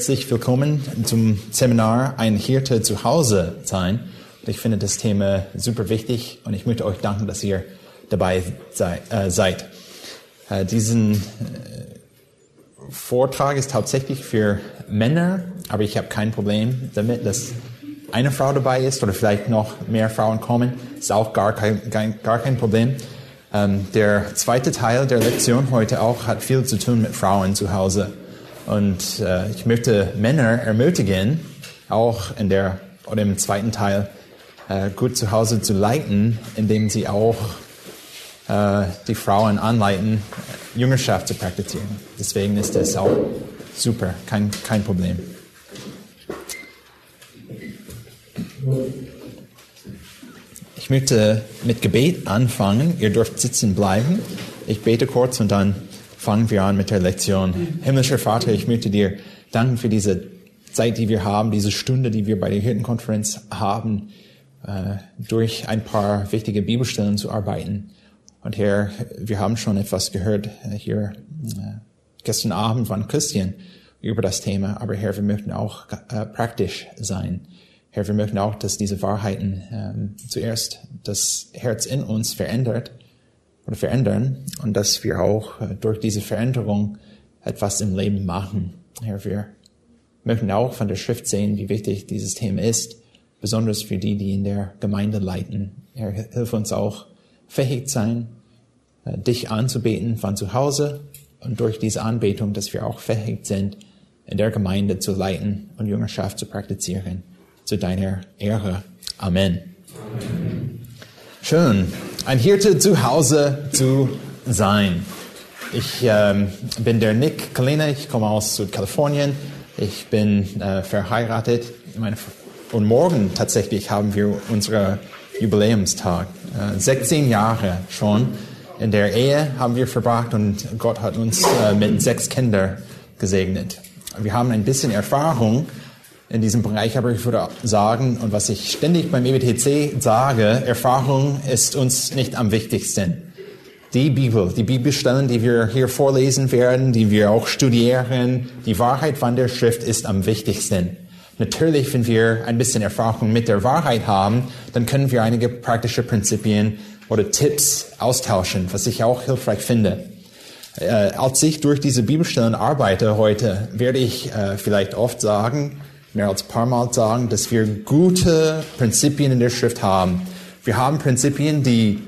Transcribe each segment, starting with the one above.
Herzlich willkommen zum Seminar Ein Hirte zu Hause sein. Ich finde das Thema super wichtig und ich möchte euch danken, dass ihr dabei sei, äh, seid. Äh, diesen äh, Vortrag ist hauptsächlich für Männer, aber ich habe kein Problem damit, dass eine Frau dabei ist oder vielleicht noch mehr Frauen kommen. Ist auch gar kein, gar kein Problem. Ähm, der zweite Teil der Lektion heute auch hat viel zu tun mit Frauen zu Hause. Und äh, ich möchte Männer ermutigen, auch in der oder im zweiten Teil äh, gut zu Hause zu leiten, indem sie auch äh, die Frauen anleiten, Jüngerschaft zu praktizieren. Deswegen ist das auch super, kein, kein Problem. Ich möchte mit Gebet anfangen. Ihr dürft sitzen bleiben. Ich bete kurz und dann fangen wir an mit der Lektion. Himmlischer Vater, ich möchte dir danken für diese Zeit, die wir haben, diese Stunde, die wir bei der Hirtenkonferenz haben, äh, durch ein paar wichtige Bibelstellen zu arbeiten. Und Herr, wir haben schon etwas gehört äh, hier äh, gestern Abend von Christian über das Thema, aber Herr, wir möchten auch praktisch sein. Herr, wir möchten auch, dass diese Wahrheiten ähm, zuerst das Herz in uns verändert oder verändern und dass wir auch äh, durch diese Veränderung etwas im Leben machen. Herr, wir möchten auch von der Schrift sehen, wie wichtig dieses Thema ist, besonders für die, die in der Gemeinde leiten. Herr, hilf uns auch fähig sein, äh, dich anzubeten von zu Hause und durch diese Anbetung, dass wir auch fähig sind, in der Gemeinde zu leiten und Jüngerschaft zu praktizieren. Zu deiner Ehre. Amen. Amen. Schön ein Hirte zu Hause zu sein. Ich ähm, bin der Nick Kalina, ich komme aus Südkalifornien. Ich bin äh, verheiratet. Meine, und morgen tatsächlich haben wir unseren Jubiläumstag. Äh, 16 Jahre schon in der Ehe haben wir verbracht und Gott hat uns äh, mit sechs Kindern gesegnet. Wir haben ein bisschen Erfahrung in diesem Bereich, aber ich würde sagen, und was ich ständig beim EBTC sage, Erfahrung ist uns nicht am wichtigsten. Die Bibel, die Bibelstellen, die wir hier vorlesen werden, die wir auch studieren, die Wahrheit von der Schrift ist am wichtigsten. Natürlich, wenn wir ein bisschen Erfahrung mit der Wahrheit haben, dann können wir einige praktische Prinzipien oder Tipps austauschen, was ich auch hilfreich finde. Äh, als ich durch diese Bibelstellen arbeite heute, werde ich äh, vielleicht oft sagen, mehr als paar Mal sagen, dass wir gute Prinzipien in der Schrift haben. Wir haben Prinzipien, die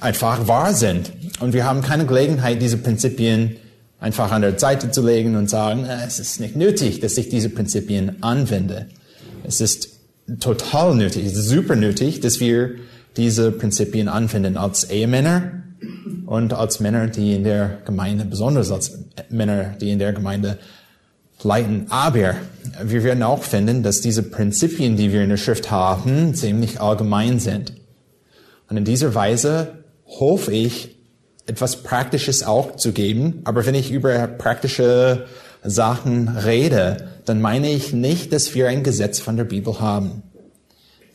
einfach wahr sind. Und wir haben keine Gelegenheit, diese Prinzipien einfach an der Seite zu legen und sagen, äh, es ist nicht nötig, dass ich diese Prinzipien anwende. Es ist total nötig, es ist super nötig, dass wir diese Prinzipien anwenden als Ehemänner und als Männer, die in der Gemeinde, besonders als Männer, die in der Gemeinde leiten. Aber wir werden auch finden, dass diese Prinzipien, die wir in der Schrift haben, ziemlich allgemein sind. Und in dieser Weise hoffe ich, etwas Praktisches auch zu geben. Aber wenn ich über praktische Sachen rede, dann meine ich nicht, dass wir ein Gesetz von der Bibel haben.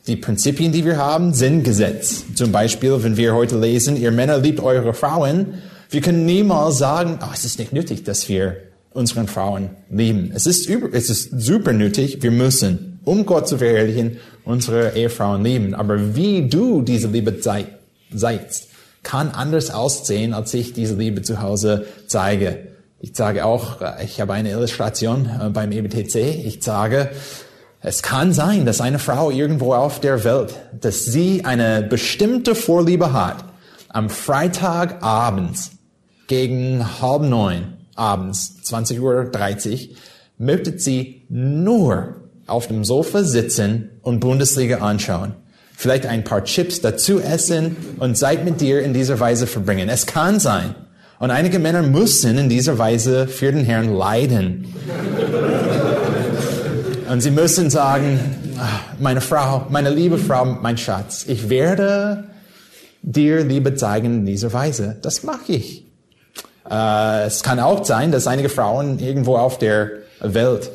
Die Prinzipien, die wir haben, sind Gesetz. Zum Beispiel, wenn wir heute lesen, ihr Männer liebt eure Frauen, wir können niemals sagen, oh, es ist nicht nötig, dass wir unseren Frauen lieben. Es ist, über, es ist super nötig, wir müssen, um Gott zu verherrlichen, unsere Ehefrauen lieben. Aber wie du diese Liebe zeigst, kann anders aussehen, als ich diese Liebe zu Hause zeige. Ich sage auch, ich habe eine Illustration äh, beim EBTC. Ich sage, Es kann sein, dass eine Frau irgendwo auf der Welt, dass sie eine bestimmte Vorliebe hat, am Freitagabend gegen halb neun abends, 20.30 Uhr, möchte sie nur auf dem Sofa sitzen und Bundesliga anschauen. Vielleicht ein paar Chips dazu essen und Zeit mit dir in dieser Weise verbringen. Es kann sein. Und einige Männer müssen in dieser Weise für den Herrn leiden. Und sie müssen sagen, ah, meine Frau, meine liebe Frau, mein Schatz, ich werde dir Liebe zeigen in dieser Weise. Das mache ich. Äh, es kann auch sein, dass einige Frauen irgendwo auf der Welt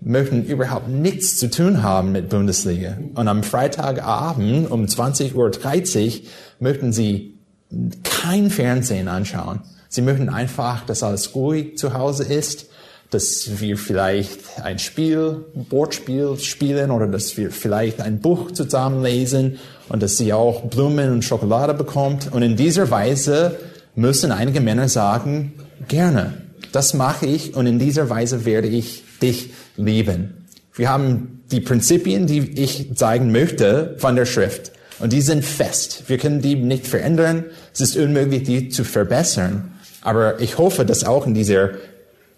möchten überhaupt nichts zu tun haben mit Bundesliga. Und am Freitagabend um 20.30 Uhr möchten sie kein Fernsehen anschauen. Sie möchten einfach, dass alles ruhig zu Hause ist, dass wir vielleicht ein Spiel, Bordspiel spielen oder dass wir vielleicht ein Buch zusammen lesen und dass sie auch Blumen und Schokolade bekommt. Und in dieser Weise müssen einige Männer sagen, gerne, das mache ich und in dieser Weise werde ich dich lieben. Wir haben die Prinzipien, die ich zeigen möchte von der Schrift. Und die sind fest. Wir können die nicht verändern. Es ist unmöglich, die zu verbessern. Aber ich hoffe, dass auch in dieser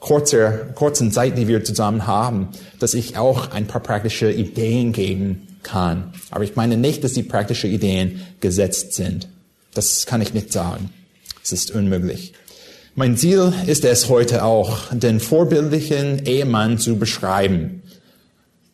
kurzer, kurzen Zeit, die wir zusammen haben, dass ich auch ein paar praktische Ideen geben kann. Aber ich meine nicht, dass die praktischen Ideen gesetzt sind. Das kann ich nicht sagen. Es ist unmöglich. Mein Ziel ist es heute auch, den vorbildlichen Ehemann zu beschreiben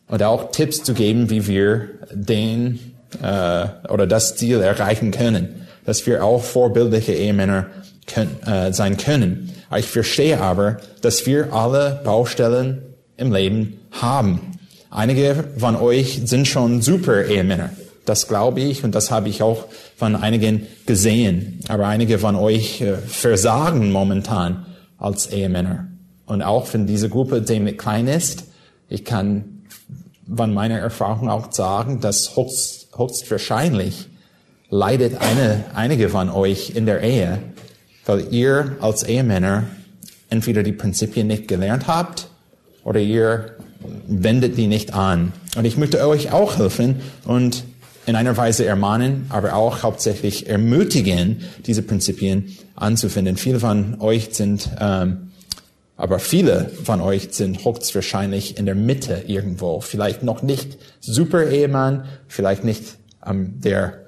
und auch Tipps zu geben, wie wir den äh, oder das Ziel erreichen können, dass wir auch vorbildliche Ehemänner können, äh, sein können. Ich verstehe aber, dass wir alle Baustellen im Leben haben. Einige von euch sind schon super Ehemänner. Das glaube ich und das habe ich auch von einigen gesehen. Aber einige von euch äh, versagen momentan als Ehemänner. Und auch wenn diese Gruppe ziemlich klein ist, ich kann von meiner Erfahrung auch sagen, dass höchst, höchstwahrscheinlich leidet eine, einige von euch in der Ehe, weil ihr als Ehemänner entweder die Prinzipien nicht gelernt habt oder ihr wendet die nicht an. Und ich möchte euch auch helfen und in einer Weise ermahnen, aber auch hauptsächlich ermutigen, diese Prinzipien anzufinden. Viele von euch sind, ähm, aber viele von euch sind höchstwahrscheinlich in der Mitte irgendwo. Vielleicht noch nicht super Ehemann, vielleicht nicht ähm, der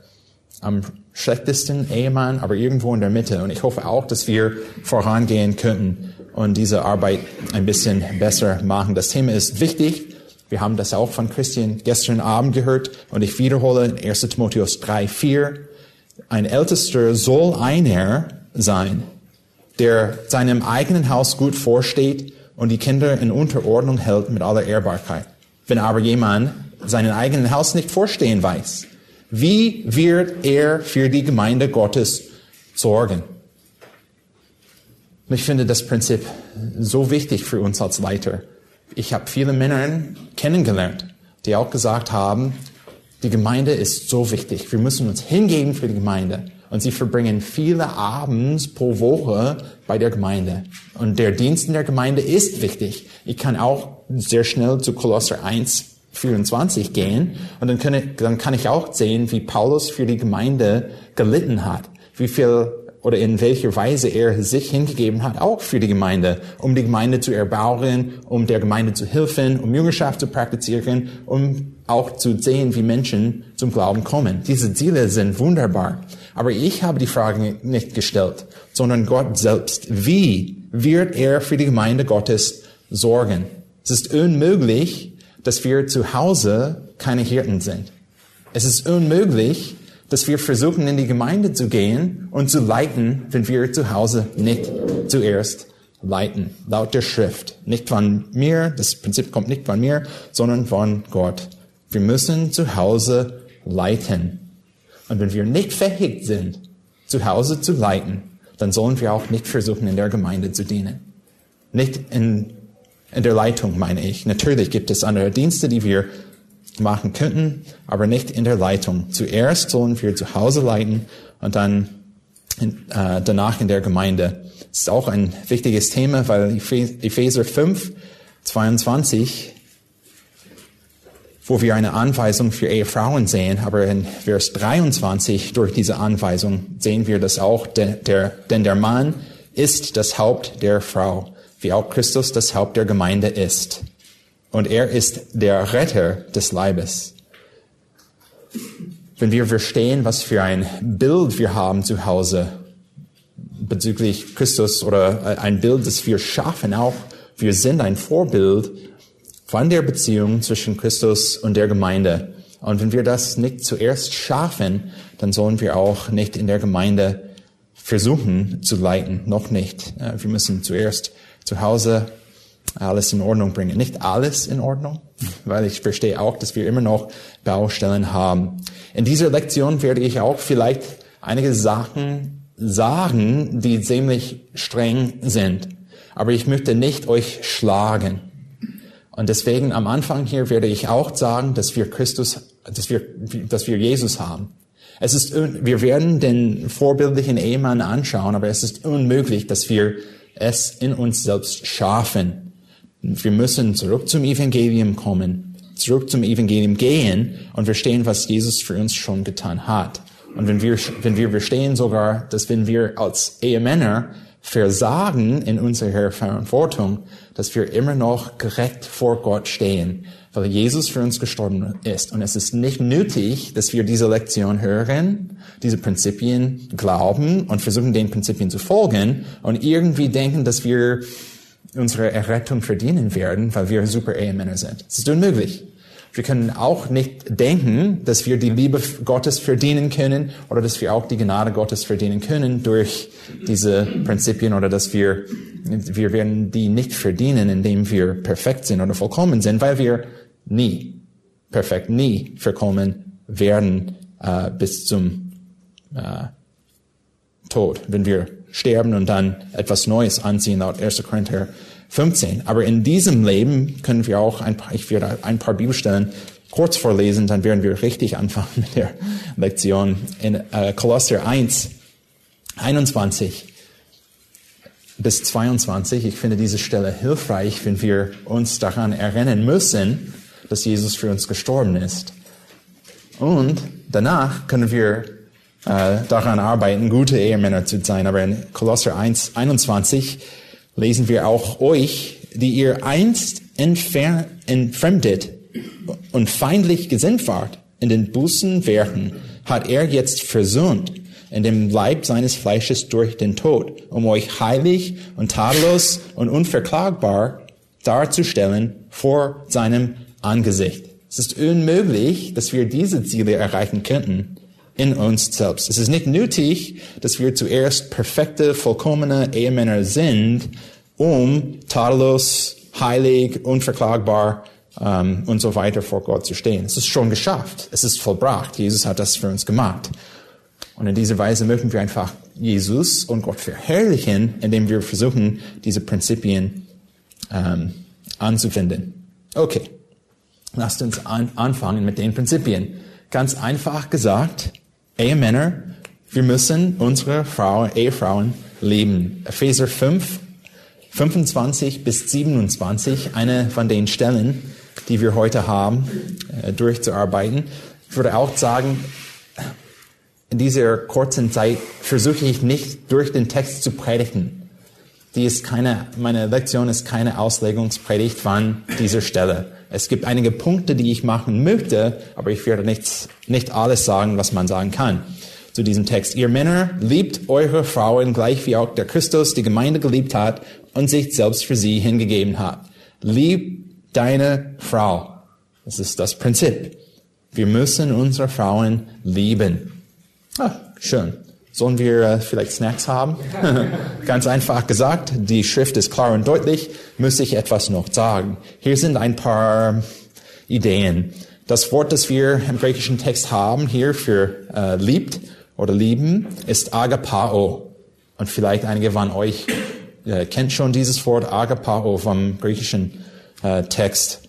am schlechtesten Ehemann, aber irgendwo in der Mitte. Und ich hoffe auch, dass wir vorangehen könnten und diese Arbeit ein bisschen besser machen. Das Thema ist wichtig. Wir haben das auch von Christian gestern Abend gehört und ich wiederhole in 1 Timotheus 3, 4. Ein Ältester soll einer sein, der seinem eigenen Haus gut vorsteht und die Kinder in Unterordnung hält mit aller Ehrbarkeit. Wenn aber jemand seinen eigenen Haus nicht vorstehen weiß, wie wird er für die Gemeinde Gottes sorgen? Und ich finde das Prinzip so wichtig für uns als Leiter ich habe viele Männer kennengelernt, die auch gesagt haben, die Gemeinde ist so wichtig. Wir müssen uns hingeben für die Gemeinde. Und sie verbringen viele Abends pro Woche bei der Gemeinde. Und der Dienst in der Gemeinde ist wichtig. Ich kann auch sehr schnell zu Kolosser 1, 24 gehen. Und dann kann, dann kann ich auch sehen, wie Paulus für die Gemeinde gelitten hat. Wie viel oder in welcher Weise er sich hingegeben hat, auch für die Gemeinde, um die Gemeinde zu erbauen, um der Gemeinde zu helfen, um Jüngerschaft zu praktizieren, um auch zu sehen, wie Menschen zum Glauben kommen. Diese Ziele sind wunderbar. Aber ich habe die Frage nicht gestellt, sondern Gott selbst. Wie wird er für die Gemeinde Gottes sorgen? Es ist unmöglich, dass wir zu Hause keine Hirten sind. Es ist unmöglich, dass wir versuchen, in die Gemeinde zu gehen und zu leiten, wenn wir zu Hause nicht zuerst leiten. Laut der Schrift. Nicht von mir, das Prinzip kommt nicht von mir, sondern von Gott. Wir müssen zu Hause leiten. Und wenn wir nicht fähig sind, zu Hause zu leiten, dann sollen wir auch nicht versuchen, in der Gemeinde zu dienen. Nicht in, in der Leitung, meine ich. Natürlich gibt es andere Dienste, die wir machen könnten, aber nicht in der Leitung. Zuerst sollen wir zu Hause leiten und dann in, äh, danach in der Gemeinde. Das ist auch ein wichtiges Thema, weil Epheser 5, 22 wo wir eine Anweisung für Ehefrauen sehen, aber in Vers 23 durch diese Anweisung sehen wir das auch, der, der, denn der Mann ist das Haupt der Frau, wie auch Christus das Haupt der Gemeinde ist. Und er ist der Retter des Leibes. Wenn wir verstehen, was für ein Bild wir haben zu Hause bezüglich Christus oder ein Bild, das wir schaffen, auch wir sind ein Vorbild von der Beziehung zwischen Christus und der Gemeinde. Und wenn wir das nicht zuerst schaffen, dann sollen wir auch nicht in der Gemeinde versuchen zu leiten. Noch nicht. Wir müssen zuerst zu Hause alles in Ordnung bringen. Nicht alles in Ordnung, weil ich verstehe auch, dass wir immer noch Baustellen haben. In dieser Lektion werde ich auch vielleicht einige Sachen sagen, die ziemlich streng sind. Aber ich möchte nicht euch schlagen. Und deswegen am Anfang hier werde ich auch sagen, dass wir Christus, dass wir, dass wir Jesus haben. Es ist, wir werden den vorbildlichen Ehemann anschauen, aber es ist unmöglich, dass wir es in uns selbst schaffen. Wir müssen zurück zum Evangelium kommen, zurück zum Evangelium gehen und verstehen, was Jesus für uns schon getan hat. Und wenn wir, wenn wir verstehen sogar, dass wenn wir als Ehemänner versagen in unserer Verantwortung, dass wir immer noch gerecht vor Gott stehen, weil Jesus für uns gestorben ist. Und es ist nicht nötig, dass wir diese Lektion hören, diese Prinzipien glauben und versuchen, den Prinzipien zu folgen und irgendwie denken, dass wir unsere Errettung verdienen werden, weil wir super Ehemänner sind. Es ist unmöglich. Wir können auch nicht denken, dass wir die Liebe Gottes verdienen können oder dass wir auch die Gnade Gottes verdienen können durch diese Prinzipien oder dass wir, wir werden die nicht verdienen, indem wir perfekt sind oder vollkommen sind, weil wir nie perfekt, nie vollkommen werden äh, bis zum äh, Tod, wenn wir sterben und dann etwas Neues anziehen, laut 1. Korinther 15. Aber in diesem Leben können wir auch ein paar, ich werde ein paar Bibelstellen kurz vorlesen, dann werden wir richtig anfangen mit der Lektion. In äh, Kolosser 1, 21 bis 22. Ich finde diese Stelle hilfreich, wenn wir uns daran erinnern müssen, dass Jesus für uns gestorben ist. Und danach können wir daran arbeiten, gute Ehemänner zu sein. Aber in Kolosser 1, 21 lesen wir auch euch, die ihr einst entfremdet und feindlich gesinnt wart in den Bußen Werken, hat er jetzt versöhnt in dem Leib seines Fleisches durch den Tod, um euch heilig und tadellos und unverklagbar darzustellen vor seinem Angesicht. Es ist unmöglich, dass wir diese Ziele erreichen könnten in uns selbst. Es ist nicht nötig, dass wir zuerst perfekte, vollkommene Ehemänner sind, um tadellos, heilig, unverklagbar ähm, und so weiter vor Gott zu stehen. Es ist schon geschafft. Es ist vollbracht. Jesus hat das für uns gemacht. Und in dieser Weise möchten wir einfach Jesus und Gott verherrlichen, indem wir versuchen, diese Prinzipien ähm, anzuwenden. Okay, lasst uns an, anfangen mit den Prinzipien. Ganz einfach gesagt, Ehemänner, wir müssen unsere Frauen, Ehefrauen lieben. Epheser 5, 25 bis 27, eine von den Stellen, die wir heute haben, äh, durchzuarbeiten. Ich würde auch sagen, in dieser kurzen Zeit versuche ich nicht durch den Text zu predigen. Die ist keine, meine Lektion ist keine Auslegungspredigt von dieser Stelle. Es gibt einige Punkte, die ich machen möchte, aber ich werde nicht, nicht alles sagen, was man sagen kann zu diesem Text. Ihr Männer liebt eure Frauen gleich wie auch der Christus die Gemeinde geliebt hat und sich selbst für sie hingegeben hat. Lieb deine Frau. Das ist das Prinzip. Wir müssen unsere Frauen lieben. Ah, schön. Sollen wir äh, vielleicht Snacks haben? Ganz einfach gesagt, die Schrift ist klar und deutlich, muss ich etwas noch sagen. Hier sind ein paar Ideen. Das Wort, das wir im griechischen Text haben, hier für äh, liebt oder lieben, ist agapao. Und vielleicht einige von euch äh, kennt schon dieses Wort agapao vom griechischen äh, Text.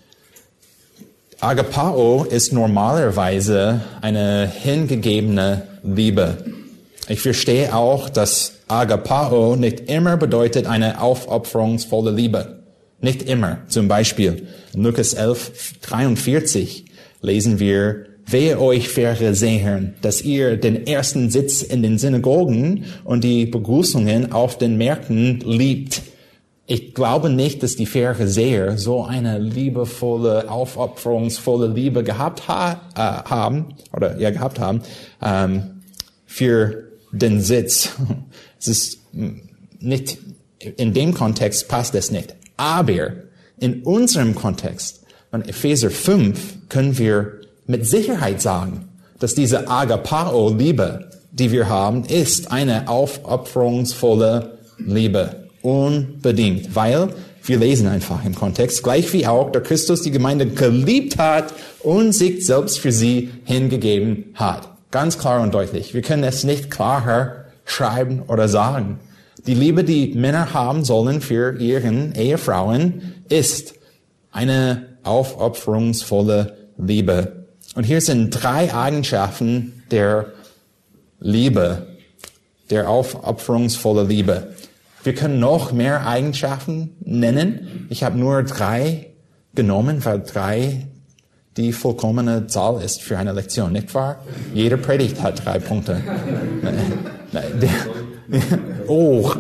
Agapao ist normalerweise eine hingegebene Liebe. Ich verstehe auch, dass Agapao nicht immer bedeutet eine aufopferungsvolle Liebe. Nicht immer. Zum Beispiel Lukas 11, 43. lesen wir, Wehe euch, Pharisäern, dass ihr den ersten Sitz in den Synagogen und die Begrüßungen auf den Märkten liebt. Ich glaube nicht, dass die Pharisäer so eine liebevolle, aufopferungsvolle Liebe gehabt ha äh, haben, oder ja, gehabt haben, ähm, für den Sitz. Es ist nicht, in dem Kontext passt es nicht. Aber in unserem Kontext, von Epheser 5, können wir mit Sicherheit sagen, dass diese Agapao-Liebe, die wir haben, ist eine aufopferungsvolle Liebe. Unbedingt. Weil wir lesen einfach im Kontext, gleich wie auch der Christus die Gemeinde geliebt hat und sich selbst für sie hingegeben hat. Ganz klar und deutlich. Wir können es nicht klarer schreiben oder sagen. Die Liebe, die Männer haben sollen für ihren Ehefrauen, ist eine aufopferungsvolle Liebe. Und hier sind drei Eigenschaften der Liebe, der aufopferungsvolle Liebe. Wir können noch mehr Eigenschaften nennen. Ich habe nur drei genommen, weil drei die vollkommene Zahl ist für eine Lektion, nicht wahr? Jede Predigt hat drei Punkte. oh.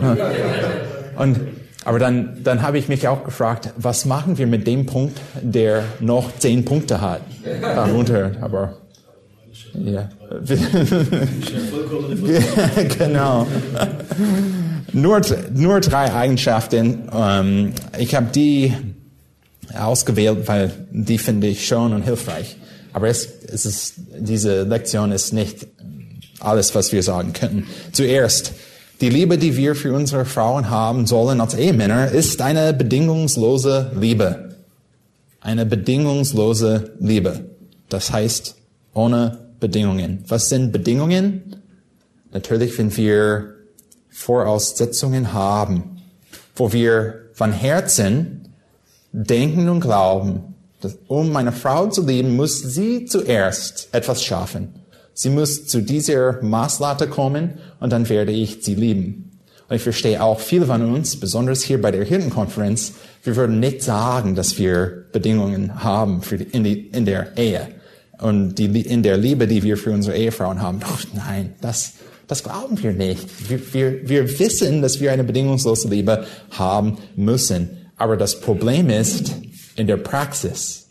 Und, aber dann, dann habe ich mich auch gefragt, was machen wir mit dem Punkt, der noch zehn Punkte hat? Darunter, aber, ja. genau. Nur, nur drei Eigenschaften. Ähm, ich habe die ausgewählt, weil die finde ich schön und hilfreich. Aber es, es ist, diese Lektion ist nicht alles, was wir sagen könnten. Zuerst, die Liebe, die wir für unsere Frauen haben sollen als Ehemänner, ist eine bedingungslose Liebe. Eine bedingungslose Liebe. Das heißt, ohne Bedingungen. Was sind Bedingungen? Natürlich, wenn wir Voraussetzungen haben, wo wir von Herzen denken und glauben, dass um meine Frau zu lieben, muss sie zuerst etwas schaffen. Sie muss zu dieser Maßlatte kommen und dann werde ich sie lieben. Und ich verstehe auch viele von uns, besonders hier bei der Hirtenkonferenz, wir würden nicht sagen, dass wir Bedingungen haben für die, in, die, in der Ehe und die, in der Liebe, die wir für unsere Ehefrauen haben. Doch nein, das, das glauben wir nicht. Wir, wir, wir wissen, dass wir eine bedingungslose Liebe haben müssen. Aber das Problem ist, in der Praxis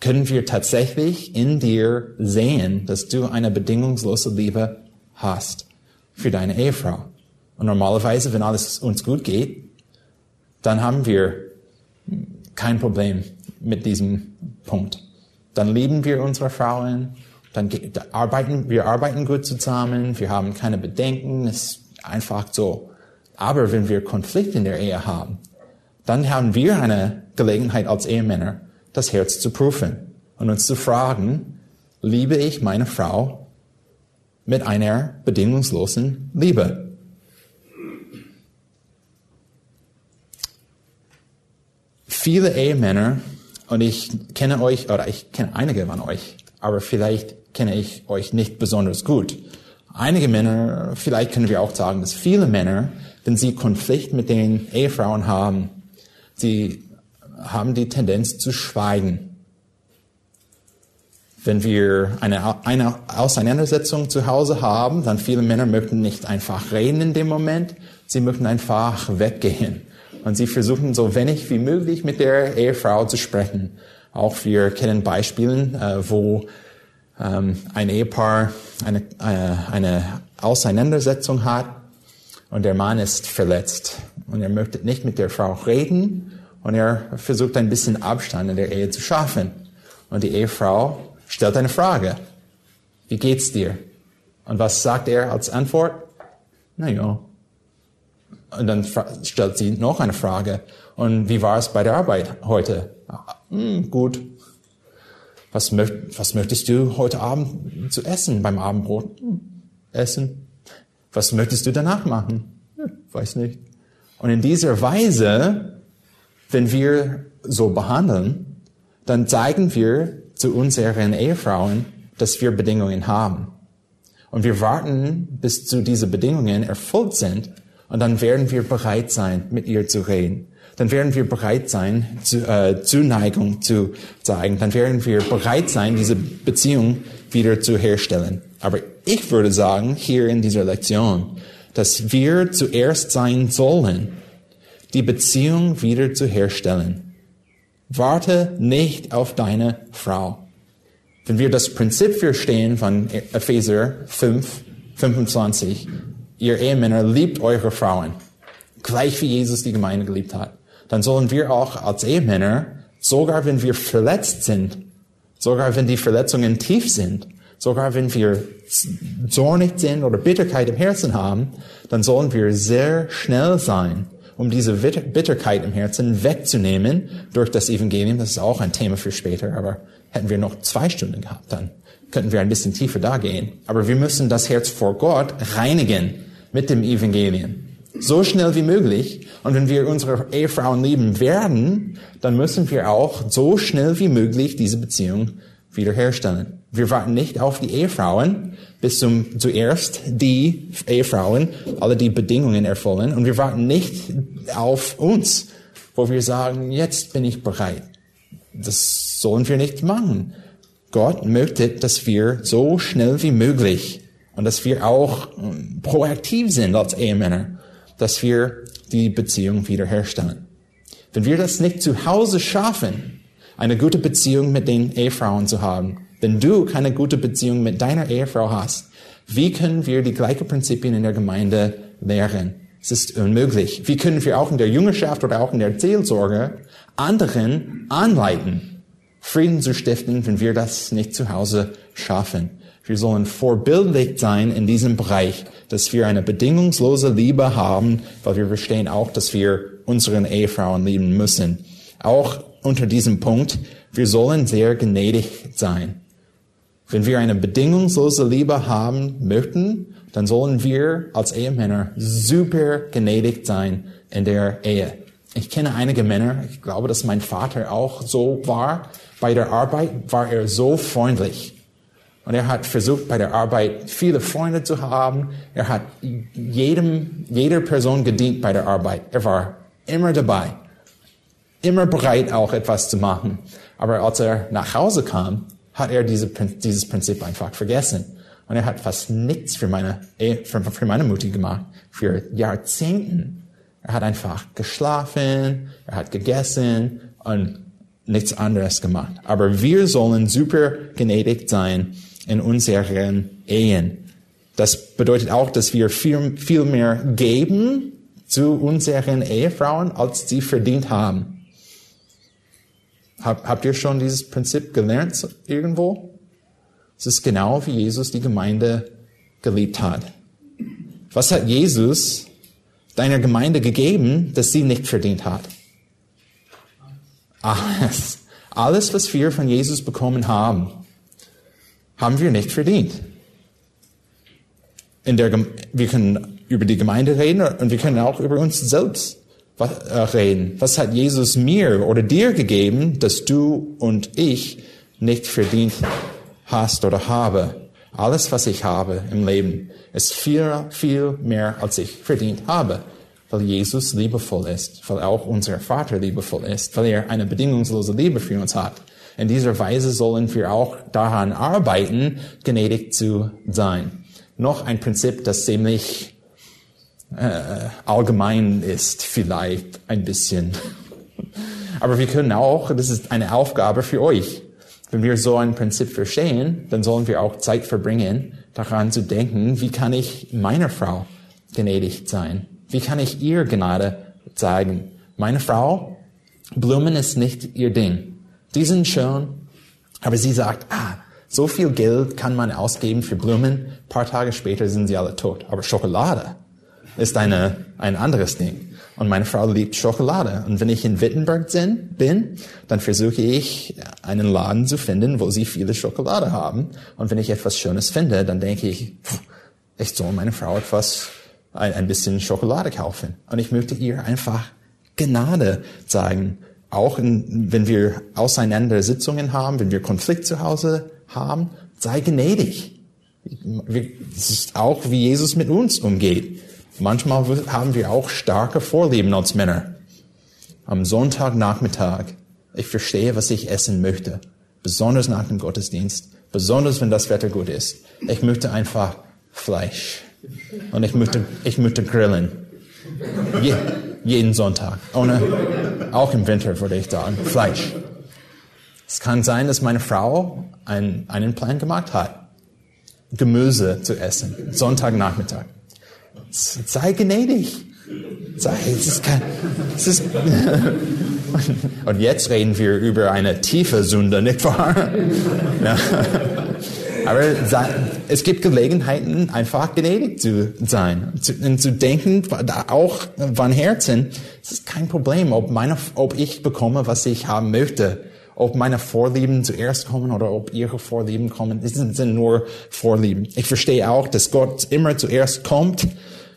können wir tatsächlich in dir sehen, dass du eine bedingungslose Liebe hast für deine Ehefrau. Und normalerweise, wenn alles uns gut geht, dann haben wir kein Problem mit diesem Punkt. Dann lieben wir unsere Frauen, dann arbeiten, wir arbeiten gut zusammen, wir haben keine Bedenken, es ist einfach so. Aber wenn wir Konflikt in der Ehe haben, dann haben wir eine Gelegenheit als Ehemänner, das Herz zu prüfen und uns zu fragen, liebe ich meine Frau mit einer bedingungslosen Liebe? Viele Ehemänner, und ich kenne euch, oder ich kenne einige von euch, aber vielleicht kenne ich euch nicht besonders gut. Einige Männer, vielleicht können wir auch sagen, dass viele Männer, wenn sie Konflikt mit den Ehefrauen haben, Sie haben die Tendenz zu schweigen. Wenn wir eine, eine Auseinandersetzung zu Hause haben, dann viele Männer möchten nicht einfach reden in dem Moment, sie möchten einfach weggehen. Und sie versuchen so wenig wie möglich mit der Ehefrau zu sprechen. Auch wir kennen Beispiele, äh, wo ähm, ein Ehepaar eine, äh, eine Auseinandersetzung hat und der Mann ist verletzt und er möchte nicht mit der Frau reden und er versucht ein bisschen Abstand in der Ehe zu schaffen. Und die Ehefrau stellt eine Frage. Wie geht's dir? Und was sagt er als Antwort? Na ja. Und dann stellt sie noch eine Frage. Und wie war es bei der Arbeit heute? Hm, gut. Was, möcht, was möchtest du heute Abend zu essen beim Abendbrot? Hm, essen. Was möchtest du danach machen? Hm, weiß nicht. Und in dieser Weise, wenn wir so behandeln, dann zeigen wir zu unseren Ehefrauen, dass wir Bedingungen haben. Und wir warten, bis zu diese Bedingungen erfüllt sind, und dann werden wir bereit sein, mit ihr zu reden. dann werden wir bereit sein, zu, äh, Zuneigung zu zeigen. Dann werden wir bereit sein, diese Beziehung wieder zu herstellen. Aber ich würde sagen, hier in dieser Lektion, dass wir zuerst sein sollen, die Beziehung wieder zu herstellen. Warte nicht auf deine Frau. Wenn wir das Prinzip verstehen von Epheser 5, 25, ihr Ehemänner liebt eure Frauen, gleich wie Jesus die Gemeinde geliebt hat, dann sollen wir auch als Ehemänner, sogar wenn wir verletzt sind, sogar wenn die Verletzungen tief sind, sogar wenn wir zornig sind oder Bitterkeit im Herzen haben, dann sollen wir sehr schnell sein, um diese Bitterkeit im Herzen wegzunehmen durch das Evangelium. Das ist auch ein Thema für später, aber hätten wir noch zwei Stunden gehabt, dann könnten wir ein bisschen tiefer da gehen. Aber wir müssen das Herz vor Gott reinigen mit dem Evangelium. So schnell wie möglich. Und wenn wir unsere Ehefrauen lieben werden, dann müssen wir auch so schnell wie möglich diese Beziehung wiederherstellen. Wir warten nicht auf die Ehefrauen, bis zum, zuerst die Ehefrauen alle die Bedingungen erfüllen. Und wir warten nicht auf uns, wo wir sagen, jetzt bin ich bereit. Das sollen wir nicht machen. Gott möchte, dass wir so schnell wie möglich und dass wir auch ähm, proaktiv sind als Ehemänner, dass wir die Beziehung wiederherstellen. Wenn wir das nicht zu Hause schaffen, eine gute Beziehung mit den Ehefrauen zu haben, wenn du keine gute Beziehung mit deiner Ehefrau hast, wie können wir die gleichen Prinzipien in der Gemeinde lehren? Es ist unmöglich. Wie können wir auch in der Jüngerschaft oder auch in der Seelsorge anderen anleiten, Frieden zu stiften, wenn wir das nicht zu Hause schaffen? Wir sollen vorbildlich sein in diesem Bereich, dass wir eine bedingungslose Liebe haben, weil wir verstehen auch, dass wir unseren Ehefrauen lieben müssen. Auch unter diesem Punkt, wir sollen sehr gnädig sein. Wenn wir eine bedingungslose Liebe haben möchten, dann sollen wir als Ehemänner super gnädig sein in der Ehe. Ich kenne einige Männer, ich glaube, dass mein Vater auch so war. Bei der Arbeit war er so freundlich. Und er hat versucht, bei der Arbeit viele Freunde zu haben. Er hat jedem, jeder Person gedient bei der Arbeit. Er war immer dabei. Immer bereit, auch etwas zu machen. Aber als er nach Hause kam, hat er diese, dieses Prinzip einfach vergessen. Und er hat fast nichts für meine, für, für meine Mutti gemacht. Für Jahrzehnten. Er hat einfach geschlafen, er hat gegessen und nichts anderes gemacht. Aber wir sollen super gnädig sein in unseren Ehen. Das bedeutet auch, dass wir viel, viel mehr geben zu unseren Ehefrauen, als sie verdient haben. Hab, habt ihr schon dieses Prinzip gelernt irgendwo? Es ist genau wie Jesus die Gemeinde geliebt hat. Was hat Jesus deiner Gemeinde gegeben, das sie nicht verdient hat? Alles. Alles, was wir von Jesus bekommen haben haben wir nicht verdient. In der, wir können über die Gemeinde reden und wir können auch über uns selbst reden. Was hat Jesus mir oder dir gegeben, dass du und ich nicht verdient hast oder habe? Alles, was ich habe im Leben, ist viel, viel mehr, als ich verdient habe. Weil Jesus liebevoll ist, weil auch unser Vater liebevoll ist, weil er eine bedingungslose Liebe für uns hat. In dieser Weise sollen wir auch daran arbeiten, gnädig zu sein. Noch ein Prinzip, das ziemlich äh, allgemein ist, vielleicht ein bisschen. Aber wir können auch, das ist eine Aufgabe für euch. Wenn wir so ein Prinzip verstehen, dann sollen wir auch Zeit verbringen, daran zu denken, wie kann ich meiner Frau gnädig sein? Wie kann ich ihr Gnade zeigen? Meine Frau, Blumen ist nicht ihr Ding. Die sind schön, aber sie sagt, ah, so viel Geld kann man ausgeben für Blumen, ein paar Tage später sind sie alle tot. Aber Schokolade ist eine, ein anderes Ding. Und meine Frau liebt Schokolade. Und wenn ich in Wittenberg bin, dann versuche ich, einen Laden zu finden, wo sie viele Schokolade haben. Und wenn ich etwas Schönes finde, dann denke ich, ich soll meine Frau etwas, ein, ein bisschen Schokolade kaufen. Und ich möchte ihr einfach Gnade zeigen auch in, wenn wir Auseinandersitzungen haben, wenn wir Konflikt zu Hause haben, sei gnädig. Es ist auch, wie Jesus mit uns umgeht. Manchmal haben wir auch starke Vorlieben als Männer. am Sonntagnachmittag, ich verstehe, was ich essen möchte, besonders nach dem Gottesdienst, besonders wenn das Wetter gut ist. Ich möchte einfach Fleisch und ich möchte, ich möchte grillen. Je, jeden Sonntag. Ohne, auch im Winter würde ich sagen, Fleisch. Es kann sein, dass meine Frau ein, einen Plan gemacht hat, Gemüse zu essen, Sonntagnachmittag. Sei gnädig. Es ist kein, es ist, und jetzt reden wir über eine tiefe Sünde, nicht wahr? Ja. Aber es gibt Gelegenheiten, einfach gnädig zu sein und zu denken, auch von Herzen, es ist kein Problem, ob, meine, ob ich bekomme, was ich haben möchte, ob meine Vorlieben zuerst kommen oder ob ihre Vorlieben kommen. Es sind nur Vorlieben. Ich verstehe auch, dass Gott immer zuerst kommt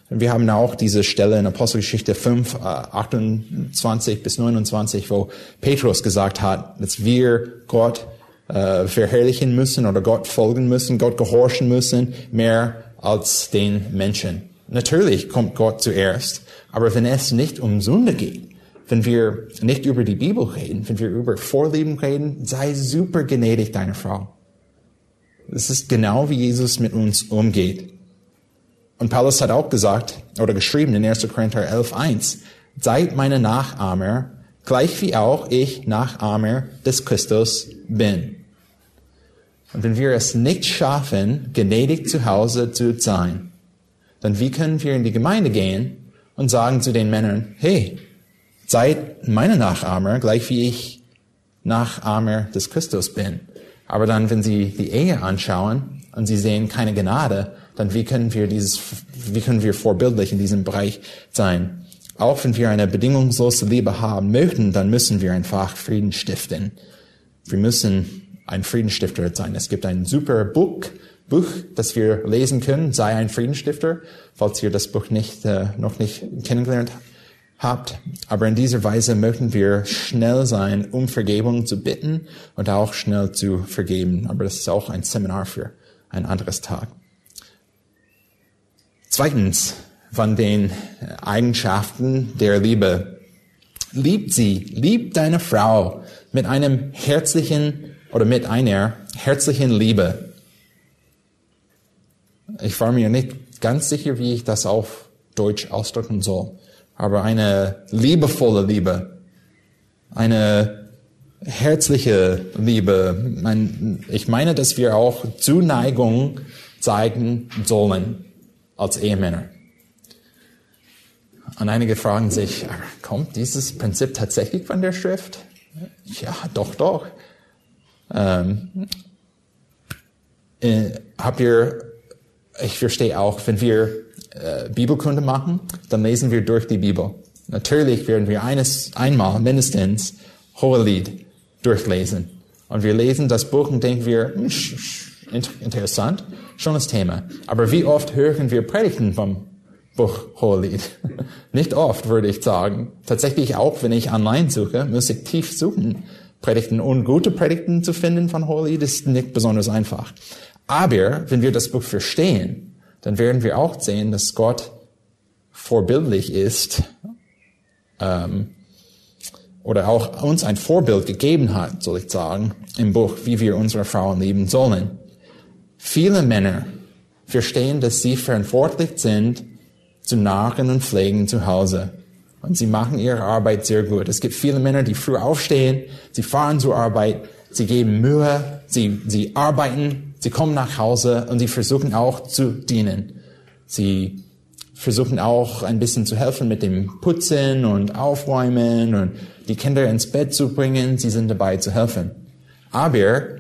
wir haben auch diese Stelle in Apostelgeschichte 5, 28 äh, bis 29, wo Petrus gesagt hat, dass wir Gott äh, verherrlichen müssen oder Gott folgen müssen, Gott gehorchen müssen, mehr als den Menschen. Natürlich kommt Gott zuerst, aber wenn es nicht um Sünde geht, wenn wir nicht über die Bibel reden, wenn wir über Vorlieben reden, sei super gnädig deiner Frau. Das ist genau wie Jesus mit uns umgeht. Und Paulus hat auch gesagt oder geschrieben in 1. Korinther 11.1, seid meine Nachahmer, gleich wie auch ich Nachahmer des Christus bin. Und wenn wir es nicht schaffen, gnädig zu Hause zu sein, dann wie können wir in die Gemeinde gehen und sagen zu den Männern, hey, seid meine Nachahmer, gleich wie ich Nachahmer des Christus bin. Aber dann, wenn sie die Ehe anschauen und sie sehen keine Gnade, dann wie können wir dieses, wie können wir vorbildlich in diesem Bereich sein? Auch wenn wir eine bedingungslose Liebe haben möchten, dann müssen wir einfach Frieden stiften. Wir müssen ein Friedenstifter sein. Es gibt ein super Buch, Buch, das wir lesen können, sei ein Friedenstifter, falls ihr das Buch nicht, äh, noch nicht kennengelernt habt. Aber in dieser Weise möchten wir schnell sein, um Vergebung zu bitten und auch schnell zu vergeben. Aber das ist auch ein Seminar für ein anderes Tag. Zweitens von den Eigenschaften der Liebe. Liebt sie, liebt deine Frau mit einem herzlichen oder mit einer herzlichen Liebe. Ich war mir nicht ganz sicher, wie ich das auf Deutsch ausdrücken soll, aber eine liebevolle Liebe, eine herzliche Liebe. Ich meine, dass wir auch Zuneigung zeigen sollen als Ehemänner. Und einige fragen sich, kommt dieses Prinzip tatsächlich von der Schrift? Ja, doch, doch. Ähm, äh, habt ihr, ich verstehe auch, wenn wir äh, Bibelkunde machen, dann lesen wir durch die Bibel. Natürlich werden wir eines, einmal mindestens Hohelied durchlesen. Und wir lesen das Buch und denken wir, hm, interessant, schon das Thema. Aber wie oft hören wir Predigten vom Buch Hohelied? Nicht oft, würde ich sagen. Tatsächlich auch, wenn ich online suche, muss ich tief suchen. Predigten und gute Predigten zu finden von Hohelied ist nicht besonders einfach. Aber wenn wir das Buch verstehen, dann werden wir auch sehen, dass Gott vorbildlich ist ähm, oder auch uns ein Vorbild gegeben hat, soll ich sagen, im Buch, wie wir unsere Frauen lieben sollen. Viele Männer verstehen, dass sie verantwortlich sind zu nahren und pflegen zu Hause. Und sie machen ihre Arbeit sehr gut. Es gibt viele Männer, die früh aufstehen, sie fahren zur Arbeit, sie geben Mühe, sie, sie arbeiten, sie kommen nach Hause und sie versuchen auch zu dienen. Sie versuchen auch ein bisschen zu helfen mit dem Putzen und Aufräumen und die Kinder ins Bett zu bringen. Sie sind dabei zu helfen. Aber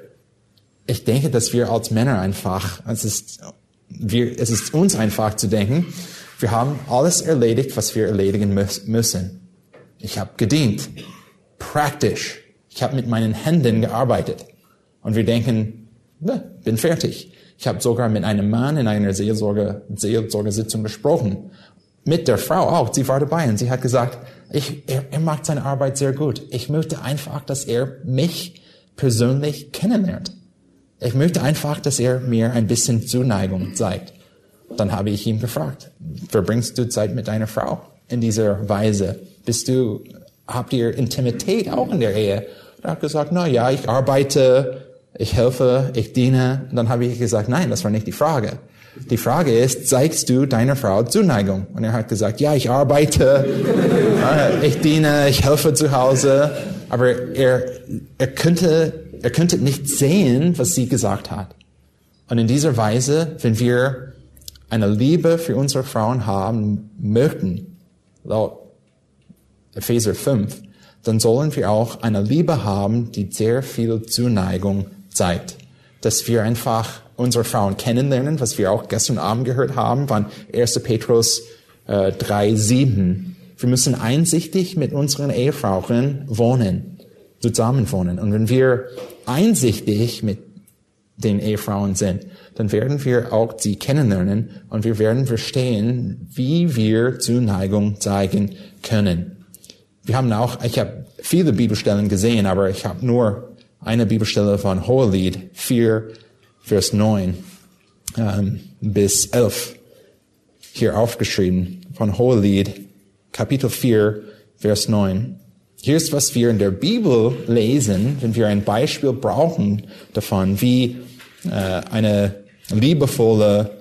ich denke, dass wir als Männer einfach, es ist, wir, es ist uns einfach zu denken, wir haben alles erledigt, was wir erledigen müssen. Ich habe gedient, praktisch. Ich habe mit meinen Händen gearbeitet. Und wir denken, ne, bin fertig. Ich habe sogar mit einem Mann in einer Seelsorge, Seelsorgesitzung gesprochen. Mit der Frau auch. Sie war dabei und sie hat gesagt, ich, er, er macht seine Arbeit sehr gut. Ich möchte einfach, dass er mich persönlich kennenlernt. Ich möchte einfach, dass er mir ein bisschen Zuneigung zeigt. Dann habe ich ihn gefragt, verbringst du Zeit mit deiner Frau in dieser Weise? Bist du habt ihr Intimität auch in der Ehe? Er hat gesagt, na ja, ich arbeite, ich helfe, ich diene. Und dann habe ich gesagt, nein, das war nicht die Frage. Die Frage ist, zeigst du deiner Frau Zuneigung? Und er hat gesagt, ja, ich arbeite, ich diene, ich helfe zu Hause. Aber er, er könnte, er könnte nicht sehen, was sie gesagt hat. Und in dieser Weise, wenn wir eine Liebe für unsere Frauen haben möchten, laut Epheser 5, dann sollen wir auch eine Liebe haben, die sehr viel Zuneigung zeigt. Dass wir einfach unsere Frauen kennenlernen, was wir auch gestern Abend gehört haben von 1. Petrus äh, 3, 7. Wir müssen einsichtig mit unseren Ehefrauen wohnen, zusammen wohnen. Und wenn wir einsichtig mit den Ehefrauen sind, dann werden wir auch sie kennenlernen und wir werden verstehen, wie wir Zuneigung zeigen können. Wir haben auch, ich habe viele Bibelstellen gesehen, aber ich habe nur eine Bibelstelle von Hohelied 4, Vers 9 ähm, bis 11 hier aufgeschrieben von Hohelied, Kapitel 4, Vers 9. Hier ist, was wir in der Bibel lesen, wenn wir ein Beispiel brauchen davon, wie äh, eine liebevolle,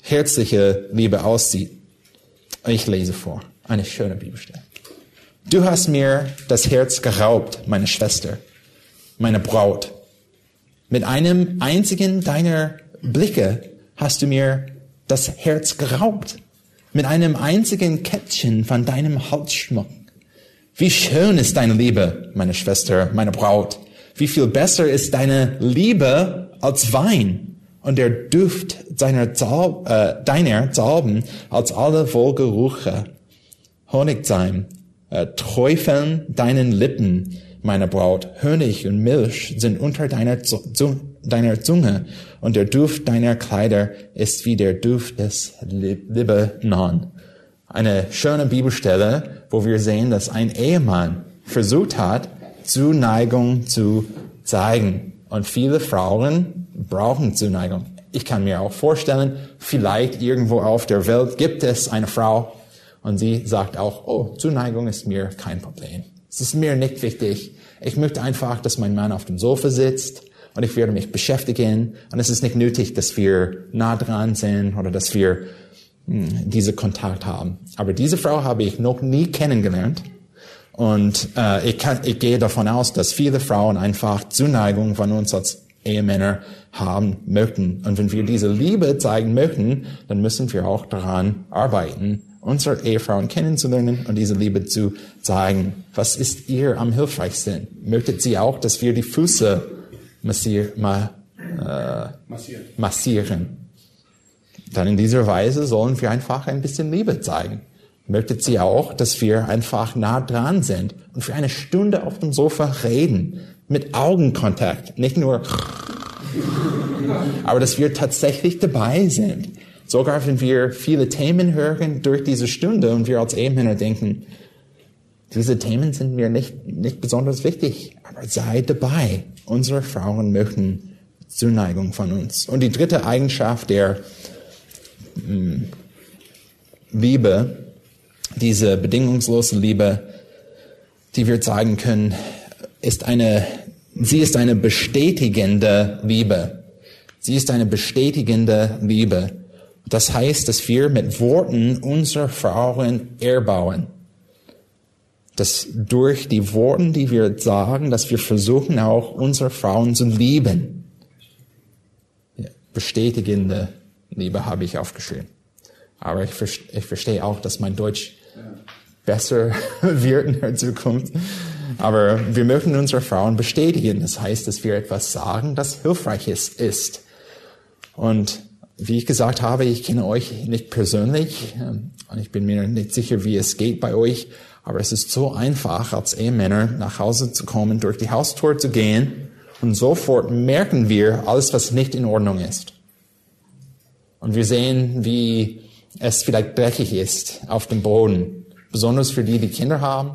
herzliche Liebe aussieht. Ich lese vor, eine schöne Bibelstelle. Du hast mir das Herz geraubt, meine Schwester, meine Braut. Mit einem einzigen deiner Blicke hast du mir das Herz geraubt. Mit einem einzigen Kettchen von deinem Halsschmuck. Wie schön ist deine Liebe, meine Schwester, meine Braut. Wie viel besser ist deine Liebe als Wein und der Duft deiner, Zaub, äh, deiner Salben als alle Wohlgeruche. Honigseim, äh, träufeln deinen Lippen, meine Braut. Honig und Milch sind unter deiner, deiner Zunge und der Duft deiner Kleider ist wie der Duft des Libanon. Eine schöne Bibelstelle, wo wir sehen, dass ein Ehemann versucht hat, Zuneigung zu zeigen. Und viele Frauen brauchen Zuneigung. Ich kann mir auch vorstellen, vielleicht irgendwo auf der Welt gibt es eine Frau und sie sagt auch, oh, Zuneigung ist mir kein Problem. Es ist mir nicht wichtig. Ich möchte einfach, dass mein Mann auf dem Sofa sitzt und ich werde mich beschäftigen und es ist nicht nötig, dass wir nah dran sind oder dass wir hm, diese Kontakt haben. Aber diese Frau habe ich noch nie kennengelernt und äh, ich, kann, ich gehe davon aus, dass viele Frauen einfach Zuneigung von uns als Ehemänner haben möchten. Und wenn wir diese Liebe zeigen möchten, dann müssen wir auch daran arbeiten, unsere Ehefrauen kennenzulernen und diese Liebe zu zeigen. Was ist ihr am hilfreichsten? Möchtet sie auch, dass wir die Füße massier, ma, äh, massieren. massieren? Dann in dieser Weise sollen wir einfach ein bisschen Liebe zeigen möchtet sie auch, dass wir einfach nah dran sind und für eine Stunde auf dem Sofa reden, mit Augenkontakt, nicht nur, aber dass wir tatsächlich dabei sind. Sogar wenn wir viele Themen hören durch diese Stunde und wir als Ehemänner denken, diese Themen sind mir nicht, nicht besonders wichtig, aber sei dabei. Unsere Frauen möchten Zuneigung von uns. Und die dritte Eigenschaft der hm, Liebe diese bedingungslose Liebe, die wir zeigen können, ist eine, sie ist eine bestätigende Liebe. Sie ist eine bestätigende Liebe. Das heißt, dass wir mit Worten unsere Frauen erbauen. Dass durch die Worte, die wir sagen, dass wir versuchen auch unsere Frauen zu lieben. Bestätigende Liebe habe ich aufgeschrieben. Aber ich, ich verstehe auch, dass mein Deutsch besser wird in der Zukunft. Aber wir möchten unsere Frauen bestätigen. Das heißt, dass wir etwas sagen, das hilfreich ist. Und wie ich gesagt habe, ich kenne euch nicht persönlich ähm, und ich bin mir nicht sicher, wie es geht bei euch. Aber es ist so einfach, als Ehemänner nach Hause zu kommen, durch die Haustür zu gehen und sofort merken wir alles, was nicht in Ordnung ist. Und wir sehen, wie es vielleicht dreckig ist auf dem Boden. Besonders für die, die Kinder haben,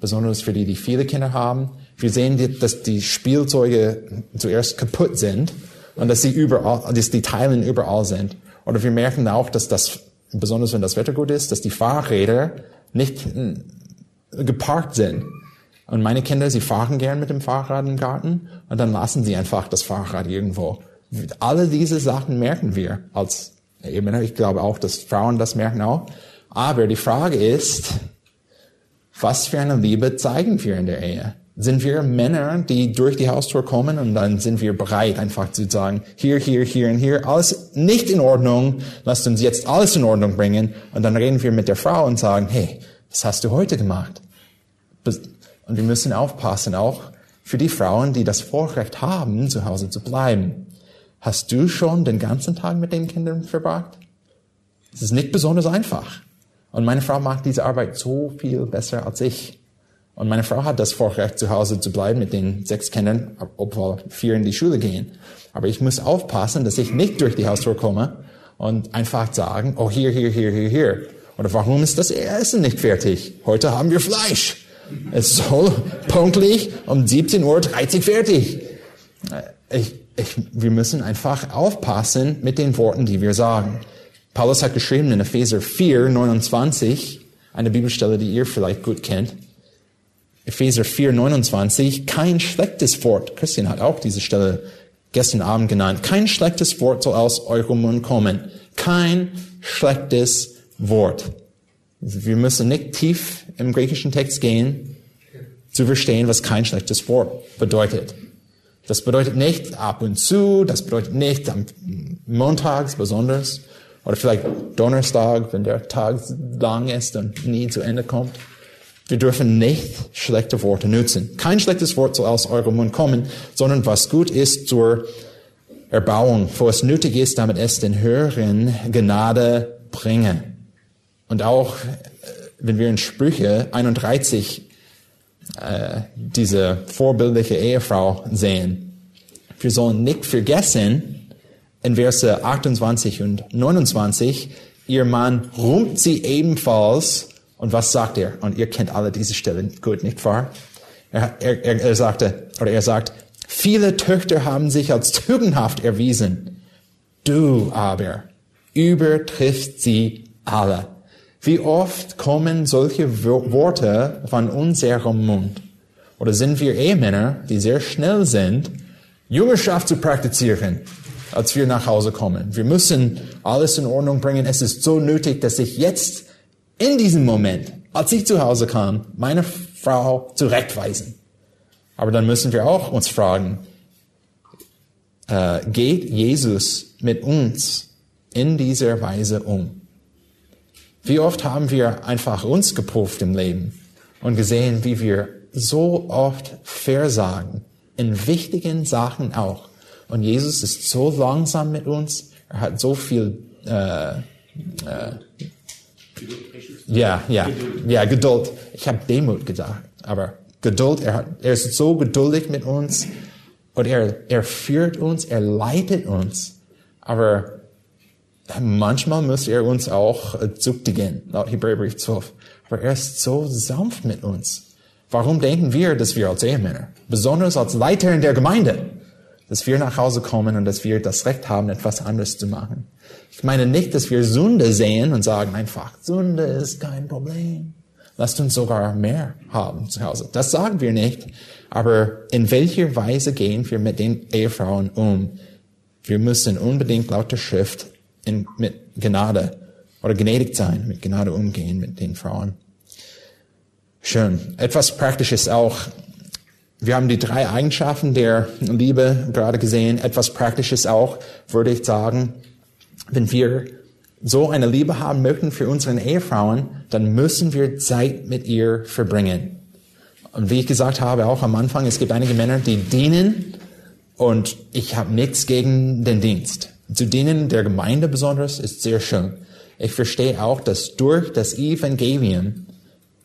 besonders für die, die viele Kinder haben. Wir sehen, dass die Spielzeuge zuerst kaputt sind und dass sie überall, dass die Teilen überall sind. Oder wir merken auch, dass das, besonders wenn das Wetter gut ist, dass die Fahrräder nicht geparkt sind. Und meine Kinder, sie fahren gern mit dem Fahrrad im Garten und dann lassen sie einfach das Fahrrad irgendwo. Alle diese Sachen merken wir als Ehemann. Ich glaube auch, dass Frauen das merken auch. Aber die Frage ist, was für eine Liebe zeigen wir in der Ehe? Sind wir Männer, die durch die Haustür kommen und dann sind wir bereit, einfach zu sagen, hier, hier, hier und hier, alles nicht in Ordnung, lasst uns jetzt alles in Ordnung bringen. Und dann reden wir mit der Frau und sagen, hey, was hast du heute gemacht? Und wir müssen aufpassen, auch für die Frauen, die das Vorrecht haben, zu Hause zu bleiben. Hast du schon den ganzen Tag mit den Kindern verbracht? Es ist nicht besonders einfach. Und meine Frau macht diese Arbeit so viel besser als ich. Und meine Frau hat das Vorrecht, zu Hause zu bleiben mit den sechs Kindern, obwohl vier in die Schule gehen. Aber ich muss aufpassen, dass ich nicht durch die Haustür komme und einfach sagen, oh, hier, hier, hier, hier, hier. Oder warum ist das Essen nicht fertig? Heute haben wir Fleisch. Es soll pünktlich um 17.30 Uhr fertig. Ich, ich, wir müssen einfach aufpassen mit den Worten, die wir sagen. Paulus hat geschrieben in Epheser 4, 29, eine Bibelstelle, die ihr vielleicht gut kennt. Epheser 4, 29, kein schlechtes Wort, Christian hat auch diese Stelle gestern Abend genannt, kein schlechtes Wort soll aus eurem Mund kommen. Kein schlechtes Wort. Wir müssen nicht tief im griechischen Text gehen, zu verstehen, was kein schlechtes Wort bedeutet. Das bedeutet nicht ab und zu, das bedeutet nicht am Montags besonders, oder vielleicht Donnerstag, wenn der Tag lang ist und nie zu Ende kommt. Wir dürfen nicht schlechte Worte nutzen. Kein schlechtes Wort soll aus eurem Mund kommen, sondern was gut ist zur Erbauung, wo es nötig ist, damit es den Hörern Gnade bringe. Und auch, äh, wenn wir in Sprüche 31 äh, diese vorbildliche Ehefrau sehen, wir sollen nicht vergessen, in Verse 28 und 29, ihr Mann rumt sie ebenfalls und was sagt er? Und ihr kennt alle diese Stellen gut, nicht wahr? Er, er, er sagte, oder er sagt, viele Töchter haben sich als tugendhaft erwiesen. Du aber übertrifft sie alle. Wie oft kommen solche Worte von unserem Mund? Oder sind wir Ehemänner, die sehr schnell sind, Jüngerschaft zu praktizieren, als wir nach Hause kommen? Wir müssen alles in Ordnung bringen. Es ist so nötig, dass ich jetzt in diesem Moment, als ich zu Hause kam, meine Frau zurechtweisen. Aber dann müssen wir auch uns fragen, äh, geht Jesus mit uns in dieser Weise um? Wie oft haben wir einfach uns geprüft im Leben und gesehen, wie wir so oft versagen, in wichtigen Sachen auch. Und Jesus ist so langsam mit uns, er hat so viel äh, äh, ja, ja, ja, Geduld. Ich habe Demut gesagt, aber Geduld, er, er ist so geduldig mit uns und er, er führt uns, er leitet uns. Aber manchmal muss er uns auch züchtigen, laut Hebräerbrief 12. Aber er ist so sanft mit uns. Warum denken wir, dass wir als Ehemänner, besonders als Leiter in der Gemeinde, dass wir nach Hause kommen und dass wir das Recht haben, etwas anderes zu machen? Ich meine nicht, dass wir Sünde sehen und sagen einfach, Sünde ist kein Problem. Lasst uns sogar mehr haben zu Hause. Das sagen wir nicht. Aber in welcher Weise gehen wir mit den Ehefrauen um? Wir müssen unbedingt laut der Schrift in, mit Gnade oder gnädig sein, mit Gnade umgehen mit den Frauen. Schön. Etwas Praktisches auch. Wir haben die drei Eigenschaften der Liebe gerade gesehen. Etwas Praktisches auch, würde ich sagen wenn wir so eine Liebe haben möchten für unsere Ehefrauen, dann müssen wir Zeit mit ihr verbringen. Und wie ich gesagt habe, auch am Anfang, es gibt einige Männer, die dienen und ich habe nichts gegen den Dienst. Zu dienen der Gemeinde besonders ist sehr schön. Ich verstehe auch, dass durch das Evangelium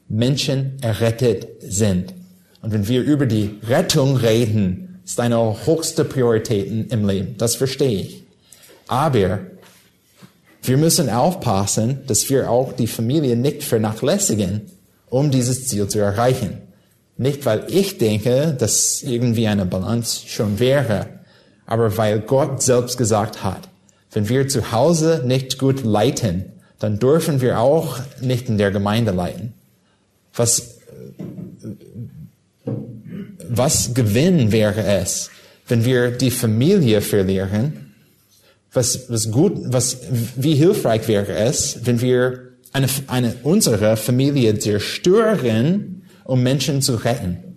Menschen errettet sind. Und wenn wir über die Rettung reden, ist eine höchste Priorität im Leben. Das verstehe ich. Aber wir müssen aufpassen, dass wir auch die Familie nicht vernachlässigen, um dieses Ziel zu erreichen. Nicht, weil ich denke, dass irgendwie eine Balance schon wäre, aber weil Gott selbst gesagt hat, wenn wir zu Hause nicht gut leiten, dann dürfen wir auch nicht in der Gemeinde leiten. Was, was Gewinn wäre es, wenn wir die Familie verlieren? Was, was gut, was, wie hilfreich wäre es, wenn wir eine, eine, unsere Familie zerstören, um Menschen zu retten?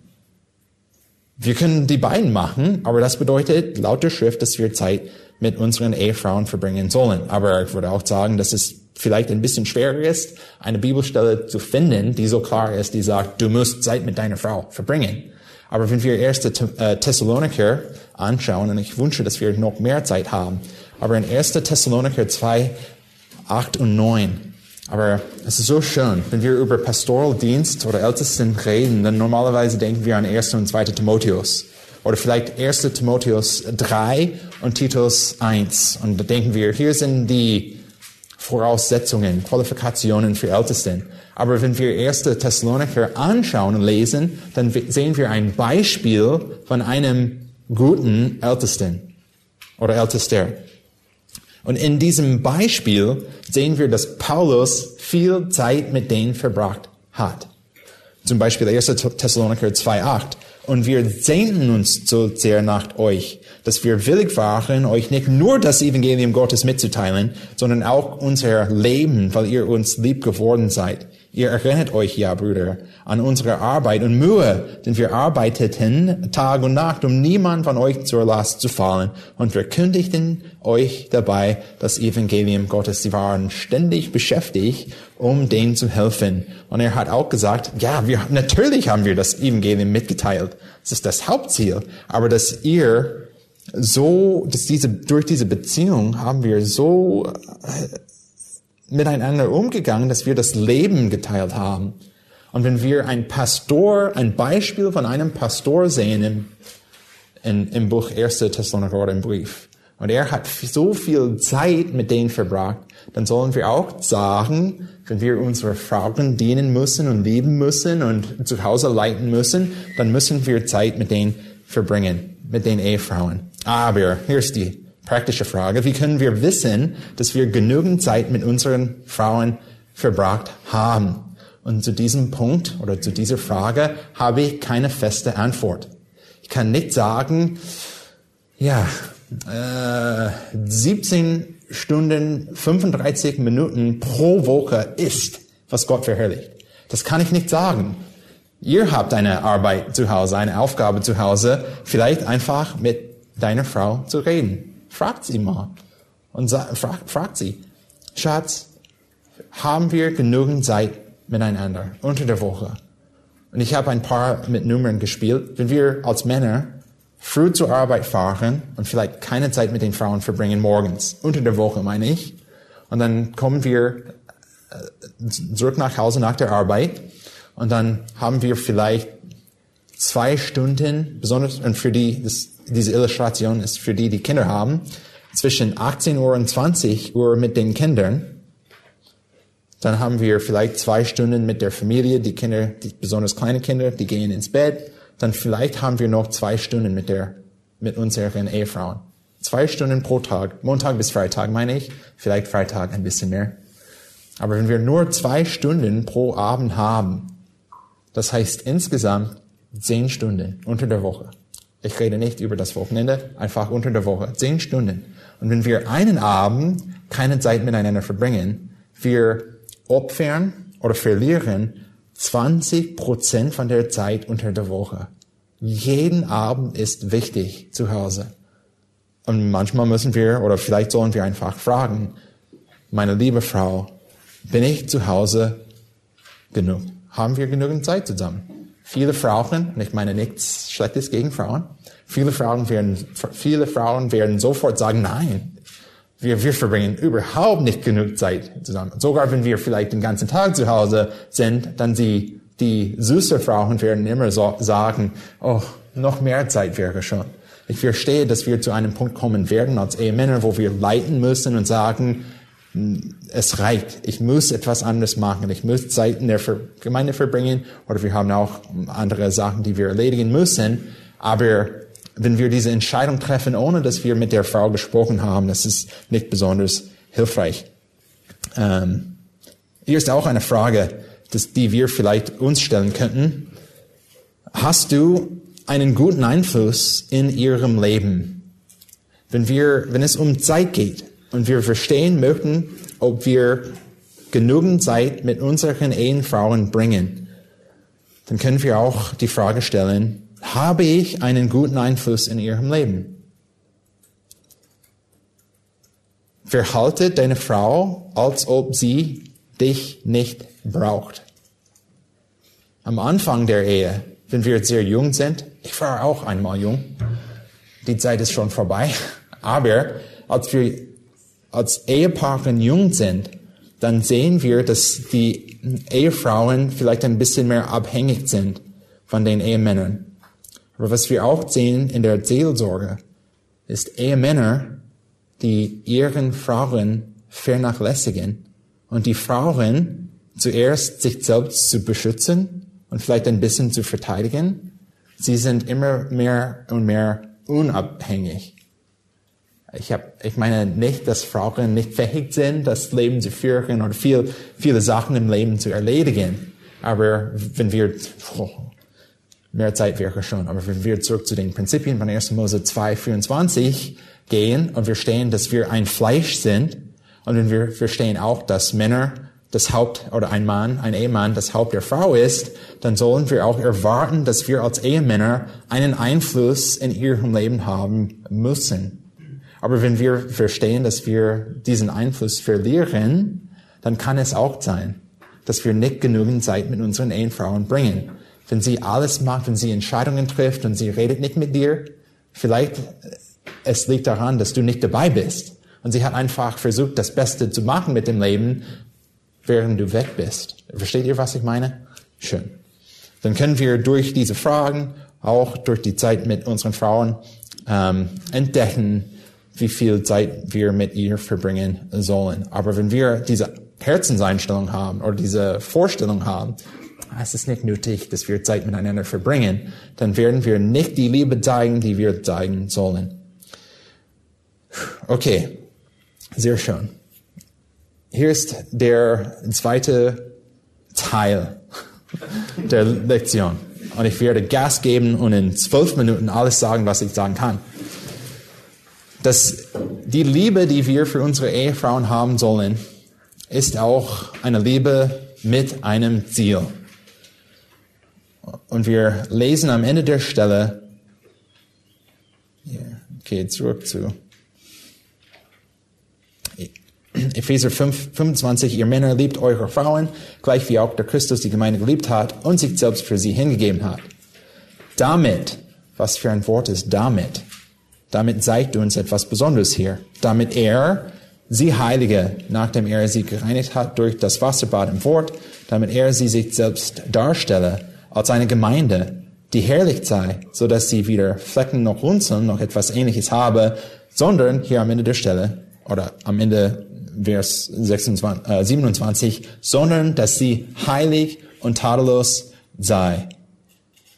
Wir können die beiden machen, aber das bedeutet laut der Schrift, dass wir Zeit mit unseren Ehefrauen verbringen sollen. Aber ich würde auch sagen, dass es vielleicht ein bisschen schwerer ist, eine Bibelstelle zu finden, die so klar ist, die sagt, du musst Zeit mit deiner Frau verbringen. Aber wenn wir erste äh, Thessaloniker anschauen, und ich wünsche, dass wir noch mehr Zeit haben, aber in 1. Thessaloniker 2, 8 und 9, aber es ist so schön, wenn wir über Pastoraldienst oder Ältesten reden, dann normalerweise denken wir an 1. und 2. Timotheus. Oder vielleicht 1. Timotheus 3 und Titus 1. Und da denken wir, hier sind die Voraussetzungen, Qualifikationen für Ältesten. Aber wenn wir 1. Thessaloniker anschauen und lesen, dann sehen wir ein Beispiel von einem guten Ältesten oder Ältester. Und in diesem Beispiel sehen wir, dass Paulus viel Zeit mit denen verbracht hat. Zum Beispiel 1. Thessaloniker 2,8. Und wir sehnten uns so sehr nach euch, dass wir willig waren, euch nicht nur das Evangelium Gottes mitzuteilen, sondern auch unser Leben, weil ihr uns lieb geworden seid. Ihr erinnert euch ja, Brüder, an unsere Arbeit und Mühe, denn wir arbeiteten Tag und Nacht, um niemand von euch zur Last zu fallen und wir kündigten euch dabei das Evangelium Gottes. Sie waren ständig beschäftigt, um denen zu helfen. Und er hat auch gesagt, ja, wir, natürlich haben wir das Evangelium mitgeteilt. Das ist das Hauptziel. Aber dass ihr so, dass diese, durch diese Beziehung haben wir so äh, miteinander umgegangen, dass wir das Leben geteilt haben. Und wenn wir ein Pastor, ein Beispiel von einem Pastor sehen im, in, im Buch 1. Thessalonicher oder im Brief, und er hat so viel Zeit mit denen verbracht, dann sollen wir auch sagen, wenn wir unsere Frauen dienen müssen und lieben müssen und zu Hause leiten müssen, dann müssen wir Zeit mit denen verbringen, mit den Ehefrauen. Aber hier ist die praktische Frage. Wie können wir wissen, dass wir genügend Zeit mit unseren Frauen verbracht haben? Und zu diesem Punkt oder zu dieser Frage habe ich keine feste Antwort. Ich kann nicht sagen, ja, äh, 17 Stunden, 35 Minuten pro Woche ist, was Gott verherrlicht. Das kann ich nicht sagen. Ihr habt eine Arbeit zu Hause, eine Aufgabe zu Hause, vielleicht einfach mit deiner Frau zu reden. Fragt sie mal. Und fragt, fragt sie, Schatz, haben wir genügend Zeit miteinander unter der Woche? Und ich habe ein paar mit Nummern gespielt. Wenn wir als Männer früh zur Arbeit fahren und vielleicht keine Zeit mit den Frauen verbringen morgens, unter der Woche meine ich, und dann kommen wir äh, zurück nach Hause nach der Arbeit und dann haben wir vielleicht zwei Stunden, besonders und für die, das diese Illustration ist für die, die Kinder haben, zwischen 18 Uhr und 20 Uhr mit den Kindern. Dann haben wir vielleicht zwei Stunden mit der Familie, die Kinder, die besonders kleine Kinder, die gehen ins Bett. Dann vielleicht haben wir noch zwei Stunden mit der, mit unseren Ehefrauen. Zwei Stunden pro Tag, Montag bis Freitag meine ich, vielleicht Freitag ein bisschen mehr. Aber wenn wir nur zwei Stunden pro Abend haben, das heißt insgesamt zehn Stunden unter der Woche. Ich rede nicht über das Wochenende, einfach unter der Woche. Zehn Stunden. Und wenn wir einen Abend keine Zeit miteinander verbringen, wir opfern oder verlieren 20 Prozent von der Zeit unter der Woche. Jeden Abend ist wichtig zu Hause. Und manchmal müssen wir, oder vielleicht sollen wir einfach fragen, meine liebe Frau, bin ich zu Hause genug? Haben wir genügend Zeit zusammen? Viele Frauen, und ich meine nichts Schlechtes gegen Frauen, viele Frauen werden, viele Frauen werden sofort sagen, nein, wir, wir verbringen überhaupt nicht genug Zeit zusammen. Sogar wenn wir vielleicht den ganzen Tag zu Hause sind, dann sie, die süße Frauen werden immer so sagen, oh, noch mehr Zeit wäre schon. Ich verstehe, dass wir zu einem Punkt kommen werden als Ehemänner, wo wir leiten müssen und sagen, es reicht. Ich muss etwas anderes machen. Ich muss Zeit in der Gemeinde verbringen oder wir haben auch andere Sachen, die wir erledigen müssen. Aber wenn wir diese Entscheidung treffen, ohne dass wir mit der Frau gesprochen haben, das ist nicht besonders hilfreich. Ähm, hier ist auch eine Frage, dass, die wir vielleicht uns stellen könnten. Hast du einen guten Einfluss in ihrem Leben? Wenn wir, wenn es um Zeit geht und wir verstehen möchten, ob wir genügend Zeit mit unseren Ehefrauen bringen, dann können wir auch die Frage stellen, habe ich einen guten Einfluss in ihrem Leben? Verhalte deine Frau, als ob sie dich nicht braucht. Am Anfang der Ehe, wenn wir sehr jung sind, ich war auch einmal jung, die Zeit ist schon vorbei, aber als wir als Ehepaare jung sind, dann sehen wir, dass die Ehefrauen vielleicht ein bisschen mehr abhängig sind von den Ehemännern. Aber was wir auch sehen in der Seelsorge, ist Ehemänner, die ihren Frauen vernachlässigen und die Frauen zuerst sich selbst zu beschützen und vielleicht ein bisschen zu verteidigen. Sie sind immer mehr und mehr unabhängig. Ich, hab, ich meine nicht, dass Frauen nicht fähig sind, das Leben zu führen oder viel, viele Sachen im Leben zu erledigen. Aber wenn wir, oh, mehr Zeit wäre schon, aber wenn wir zurück zu den Prinzipien von 1. Mose 2, 24 gehen und wir verstehen, dass wir ein Fleisch sind und wenn wir verstehen auch, dass Männer das Haupt oder ein Mann, ein Ehemann das Haupt der Frau ist, dann sollen wir auch erwarten, dass wir als Ehemänner einen Einfluss in ihrem Leben haben müssen. Aber wenn wir verstehen, dass wir diesen Einfluss verlieren, dann kann es auch sein, dass wir nicht genügend Zeit mit unseren Ehefrauen bringen. Wenn sie alles macht, wenn sie Entscheidungen trifft und sie redet nicht mit dir, vielleicht es liegt daran, dass du nicht dabei bist. Und sie hat einfach versucht, das Beste zu machen mit dem Leben, während du weg bist. Versteht ihr, was ich meine? Schön. Dann können wir durch diese Fragen, auch durch die Zeit mit unseren Frauen, ähm, entdecken, wie viel Zeit wir mit ihr verbringen sollen. Aber wenn wir diese Herzenseinstellung haben oder diese Vorstellung haben, es ist nicht nötig, dass wir Zeit miteinander verbringen, dann werden wir nicht die Liebe zeigen, die wir zeigen sollen. Okay, sehr schön. Hier ist der zweite Teil der Lektion. Und ich werde Gas geben und in zwölf Minuten alles sagen, was ich sagen kann dass die Liebe, die wir für unsere Ehefrauen haben sollen, ist auch eine Liebe mit einem Ziel. Und wir lesen am Ende der Stelle, okay, zurück zu Epheser 5, 25, ihr Männer liebt eure Frauen, gleich wie auch der Christus die Gemeinde geliebt hat und sich selbst für sie hingegeben hat. Damit, was für ein Wort ist damit? Damit zeigt uns etwas Besonderes hier. Damit er sie heilige, nachdem er sie gereinigt hat durch das Wasserbad im Wort, damit er sie sich selbst darstelle als eine Gemeinde, die herrlich sei, so dass sie weder Flecken noch Runzeln noch etwas ähnliches habe, sondern hier am Ende der Stelle, oder am Ende Vers 26, äh, 27, sondern dass sie heilig und tadellos sei.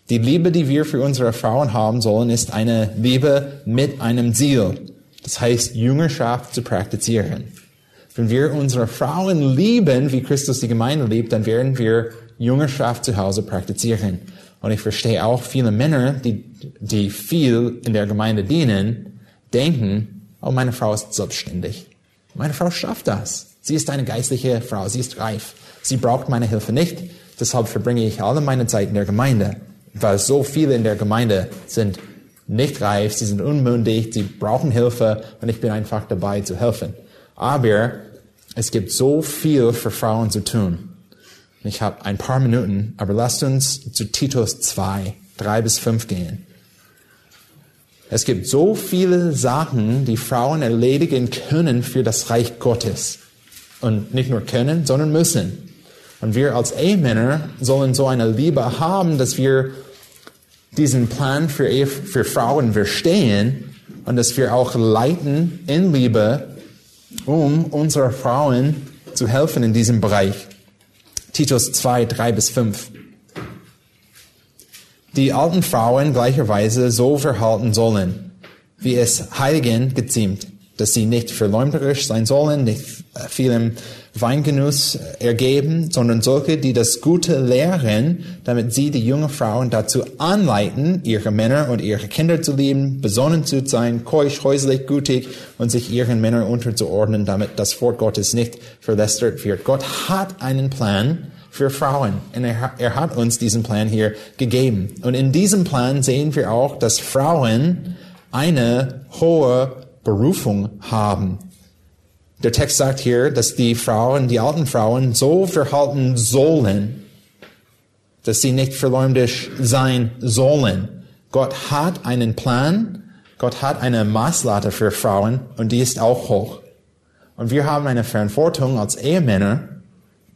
Die Liebe, die wir für unsere Frauen haben sollen, ist eine Liebe mit einem Ziel. Das heißt, Jüngerschaft zu praktizieren. Wenn wir unsere Frauen lieben, wie Christus die Gemeinde liebt, dann werden wir Jüngerschaft zu Hause praktizieren. Und ich verstehe auch viele Männer, die, die viel in der Gemeinde dienen, denken, oh, meine Frau ist selbstständig. Meine Frau schafft das. Sie ist eine geistliche Frau. Sie ist reif. Sie braucht meine Hilfe nicht. Deshalb verbringe ich alle meine Zeit in der Gemeinde weil so viele in der Gemeinde sind nicht reif, sie sind unmündig, sie brauchen Hilfe und ich bin einfach dabei zu helfen. Aber es gibt so viel für Frauen zu tun. Ich habe ein paar Minuten, aber lasst uns zu Titus 2, 3 bis 5 gehen. Es gibt so viele Sachen, die Frauen erledigen können für das Reich Gottes. Und nicht nur können, sondern müssen. Und wir als Ehemänner sollen so eine Liebe haben, dass wir diesen Plan für, für Frauen verstehen und dass wir auch leiten in Liebe, um unsere Frauen zu helfen in diesem Bereich. Titus 2, 3 bis 5. Die alten Frauen gleicherweise so verhalten sollen, wie es Heiligen geziemt, dass sie nicht verleumderisch sein sollen, nicht äh, vielem Weingenuss ergeben, sondern solche, die das Gute lehren, damit sie die jungen Frauen dazu anleiten, ihre Männer und ihre Kinder zu lieben, besonnen zu sein, keusch, häuslich, gütig und sich ihren Männern unterzuordnen, damit das Wort Gottes nicht verlästert wird. Gott hat einen Plan für Frauen und er, er hat uns diesen Plan hier gegeben. Und in diesem Plan sehen wir auch, dass Frauen eine hohe Berufung haben. Der Text sagt hier, dass die Frauen, die alten Frauen so verhalten sollen, dass sie nicht verleumdisch sein sollen. Gott hat einen Plan, Gott hat eine Maßlatte für Frauen und die ist auch hoch. Und wir haben eine Verantwortung als Ehemänner,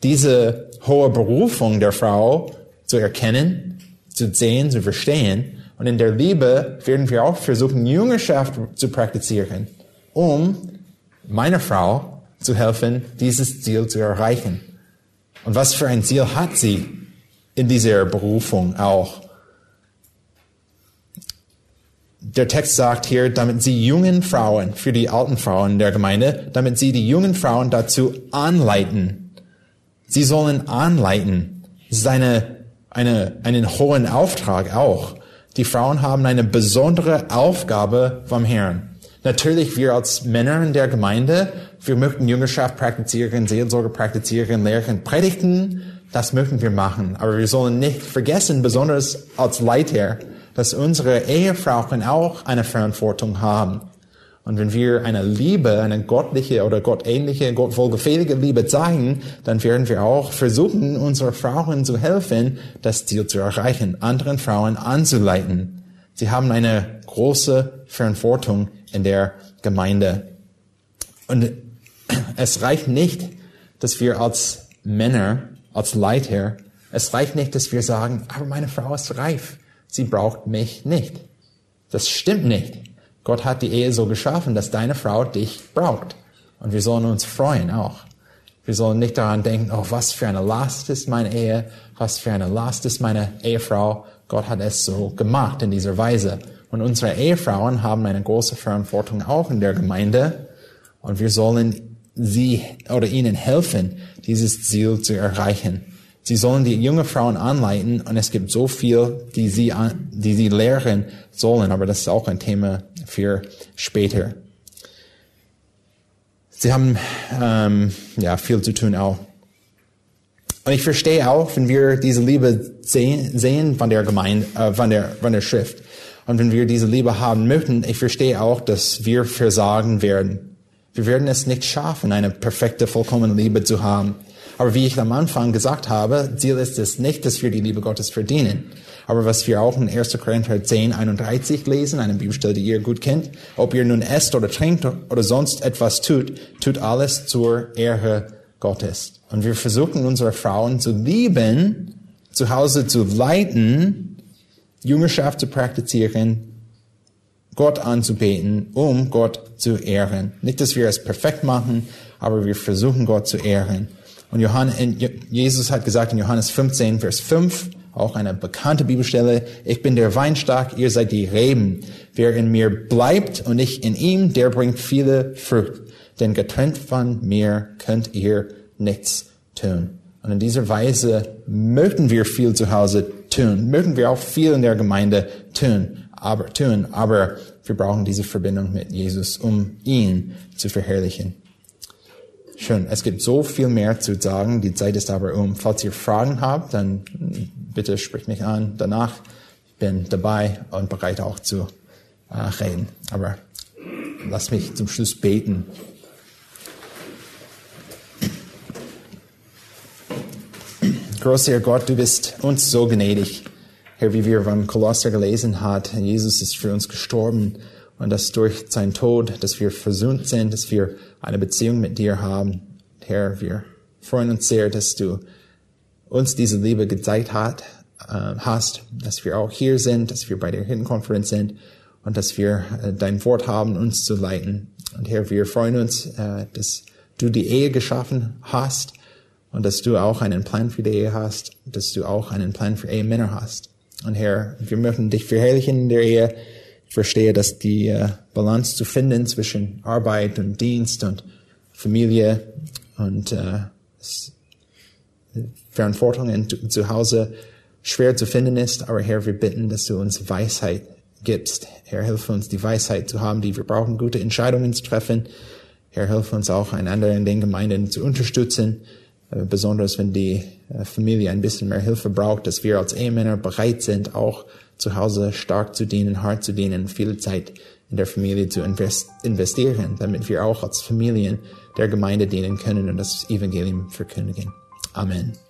diese hohe Berufung der Frau zu erkennen, zu sehen, zu verstehen und in der Liebe werden wir auch versuchen, Jüngerschaft zu praktizieren, um meiner Frau zu helfen, dieses Ziel zu erreichen. Und was für ein Ziel hat sie in dieser Berufung auch? Der Text sagt hier, damit sie jungen Frauen, für die alten Frauen der Gemeinde, damit sie die jungen Frauen dazu anleiten. Sie sollen anleiten. Das ist eine, eine, einen hohen Auftrag auch. Die Frauen haben eine besondere Aufgabe vom Herrn. Natürlich, wir als Männer in der Gemeinde, wir möchten Jüngerschaft praktizieren, Seelsorge praktizieren, lehren, predigen. Das möchten wir machen. Aber wir sollen nicht vergessen, besonders als Leiter, dass unsere Ehefrauen auch eine Verantwortung haben. Und wenn wir eine Liebe, eine gottliche oder gottähnliche, gottwohlgefällige Liebe zeigen, dann werden wir auch versuchen, unseren Frauen zu helfen, das Ziel zu erreichen, anderen Frauen anzuleiten. Sie haben eine große Verantwortung in der Gemeinde. Und es reicht nicht, dass wir als Männer, als Leiter, es reicht nicht, dass wir sagen, aber meine Frau ist reif. Sie braucht mich nicht. Das stimmt nicht. Gott hat die Ehe so geschaffen, dass deine Frau dich braucht. Und wir sollen uns freuen auch. Wir sollen nicht daran denken, oh, was für eine Last ist meine Ehe, was für eine Last ist meine Ehefrau. Gott hat es so gemacht in dieser Weise. Und unsere Ehefrauen haben eine große Verantwortung auch in der Gemeinde. Und wir sollen sie oder ihnen helfen, dieses Ziel zu erreichen. Sie sollen die junge Frauen anleiten und es gibt so viel, die sie, die sie lehren sollen, aber das ist auch ein Thema für später. Sie haben ähm, ja viel zu tun auch. Und ich verstehe auch, wenn wir diese Liebe sehen, sehen von der Gemeinde, äh, von der von der Schrift, und wenn wir diese Liebe haben möchten, ich verstehe auch, dass wir versagen werden. Wir werden es nicht schaffen, eine perfekte, vollkommene Liebe zu haben. Aber wie ich am Anfang gesagt habe, Ziel ist es nicht, dass wir die Liebe Gottes verdienen. Aber was wir auch in 1. Korinther 10, 31 lesen, eine Bibelstelle, die ihr gut kennt, ob ihr nun esst oder trinkt oder sonst etwas tut, tut alles zur Ehre Gottes. Und wir versuchen unsere Frauen zu lieben, zu Hause zu leiten, Jüngerschaft zu praktizieren, Gott anzubeten, um Gott zu ehren. Nicht, dass wir es perfekt machen, aber wir versuchen Gott zu ehren. Und Johannes, Jesus hat gesagt in Johannes 15, Vers 5, auch eine bekannte Bibelstelle, ich bin der Weinstock, ihr seid die Reben. Wer in mir bleibt und ich in ihm, der bringt viele Frucht. Denn getrennt von mir könnt ihr nichts tun. Und in dieser Weise möchten wir viel zu Hause tun, möchten wir auch viel in der Gemeinde tun, aber tun, aber wir brauchen diese Verbindung mit Jesus, um ihn zu verherrlichen. Schön. Es gibt so viel mehr zu sagen. Die Zeit ist aber um. Falls ihr Fragen habt, dann bitte spricht mich an. Danach bin dabei und bereit auch zu äh, reden. Aber lass mich zum Schluss beten. Großer Gott, du bist uns so gnädig. Herr, wie wir beim Kolosser gelesen hat, Jesus ist für uns gestorben und dass durch seinen Tod, dass wir versöhnt sind, dass wir eine Beziehung mit dir haben. Herr, wir freuen uns sehr, dass du uns diese Liebe gezeigt hat, äh, hast, dass wir auch hier sind, dass wir bei der Hirtenkonferenz sind und dass wir äh, dein Wort haben, uns zu leiten. Und Herr, wir freuen uns, äh, dass du die Ehe geschaffen hast und dass du auch einen Plan für die Ehe hast, dass du auch einen Plan für Ehemänner hast. Und Herr, wir möchten dich verherrlichen in der Ehe, Ich verstehe, dass die äh, Balance zu finden zwischen Arbeit und Dienst und Familie und äh, Verantwortungen zu Hause schwer zu finden ist. Aber Herr, wir bitten, dass du uns Weisheit gibst. Herr, hilf uns, die Weisheit zu haben, die wir brauchen, gute Entscheidungen zu treffen. Herr, hilf uns auch, einander in den Gemeinden zu unterstützen, äh, besonders wenn die äh, Familie ein bisschen mehr Hilfe braucht, dass wir als Ehemänner bereit sind, auch zu Hause stark zu dienen, hart zu dienen, viel Zeit in der Familie zu investieren, damit wir auch als Familien der Gemeinde dienen können und das Evangelium verkündigen. Amen.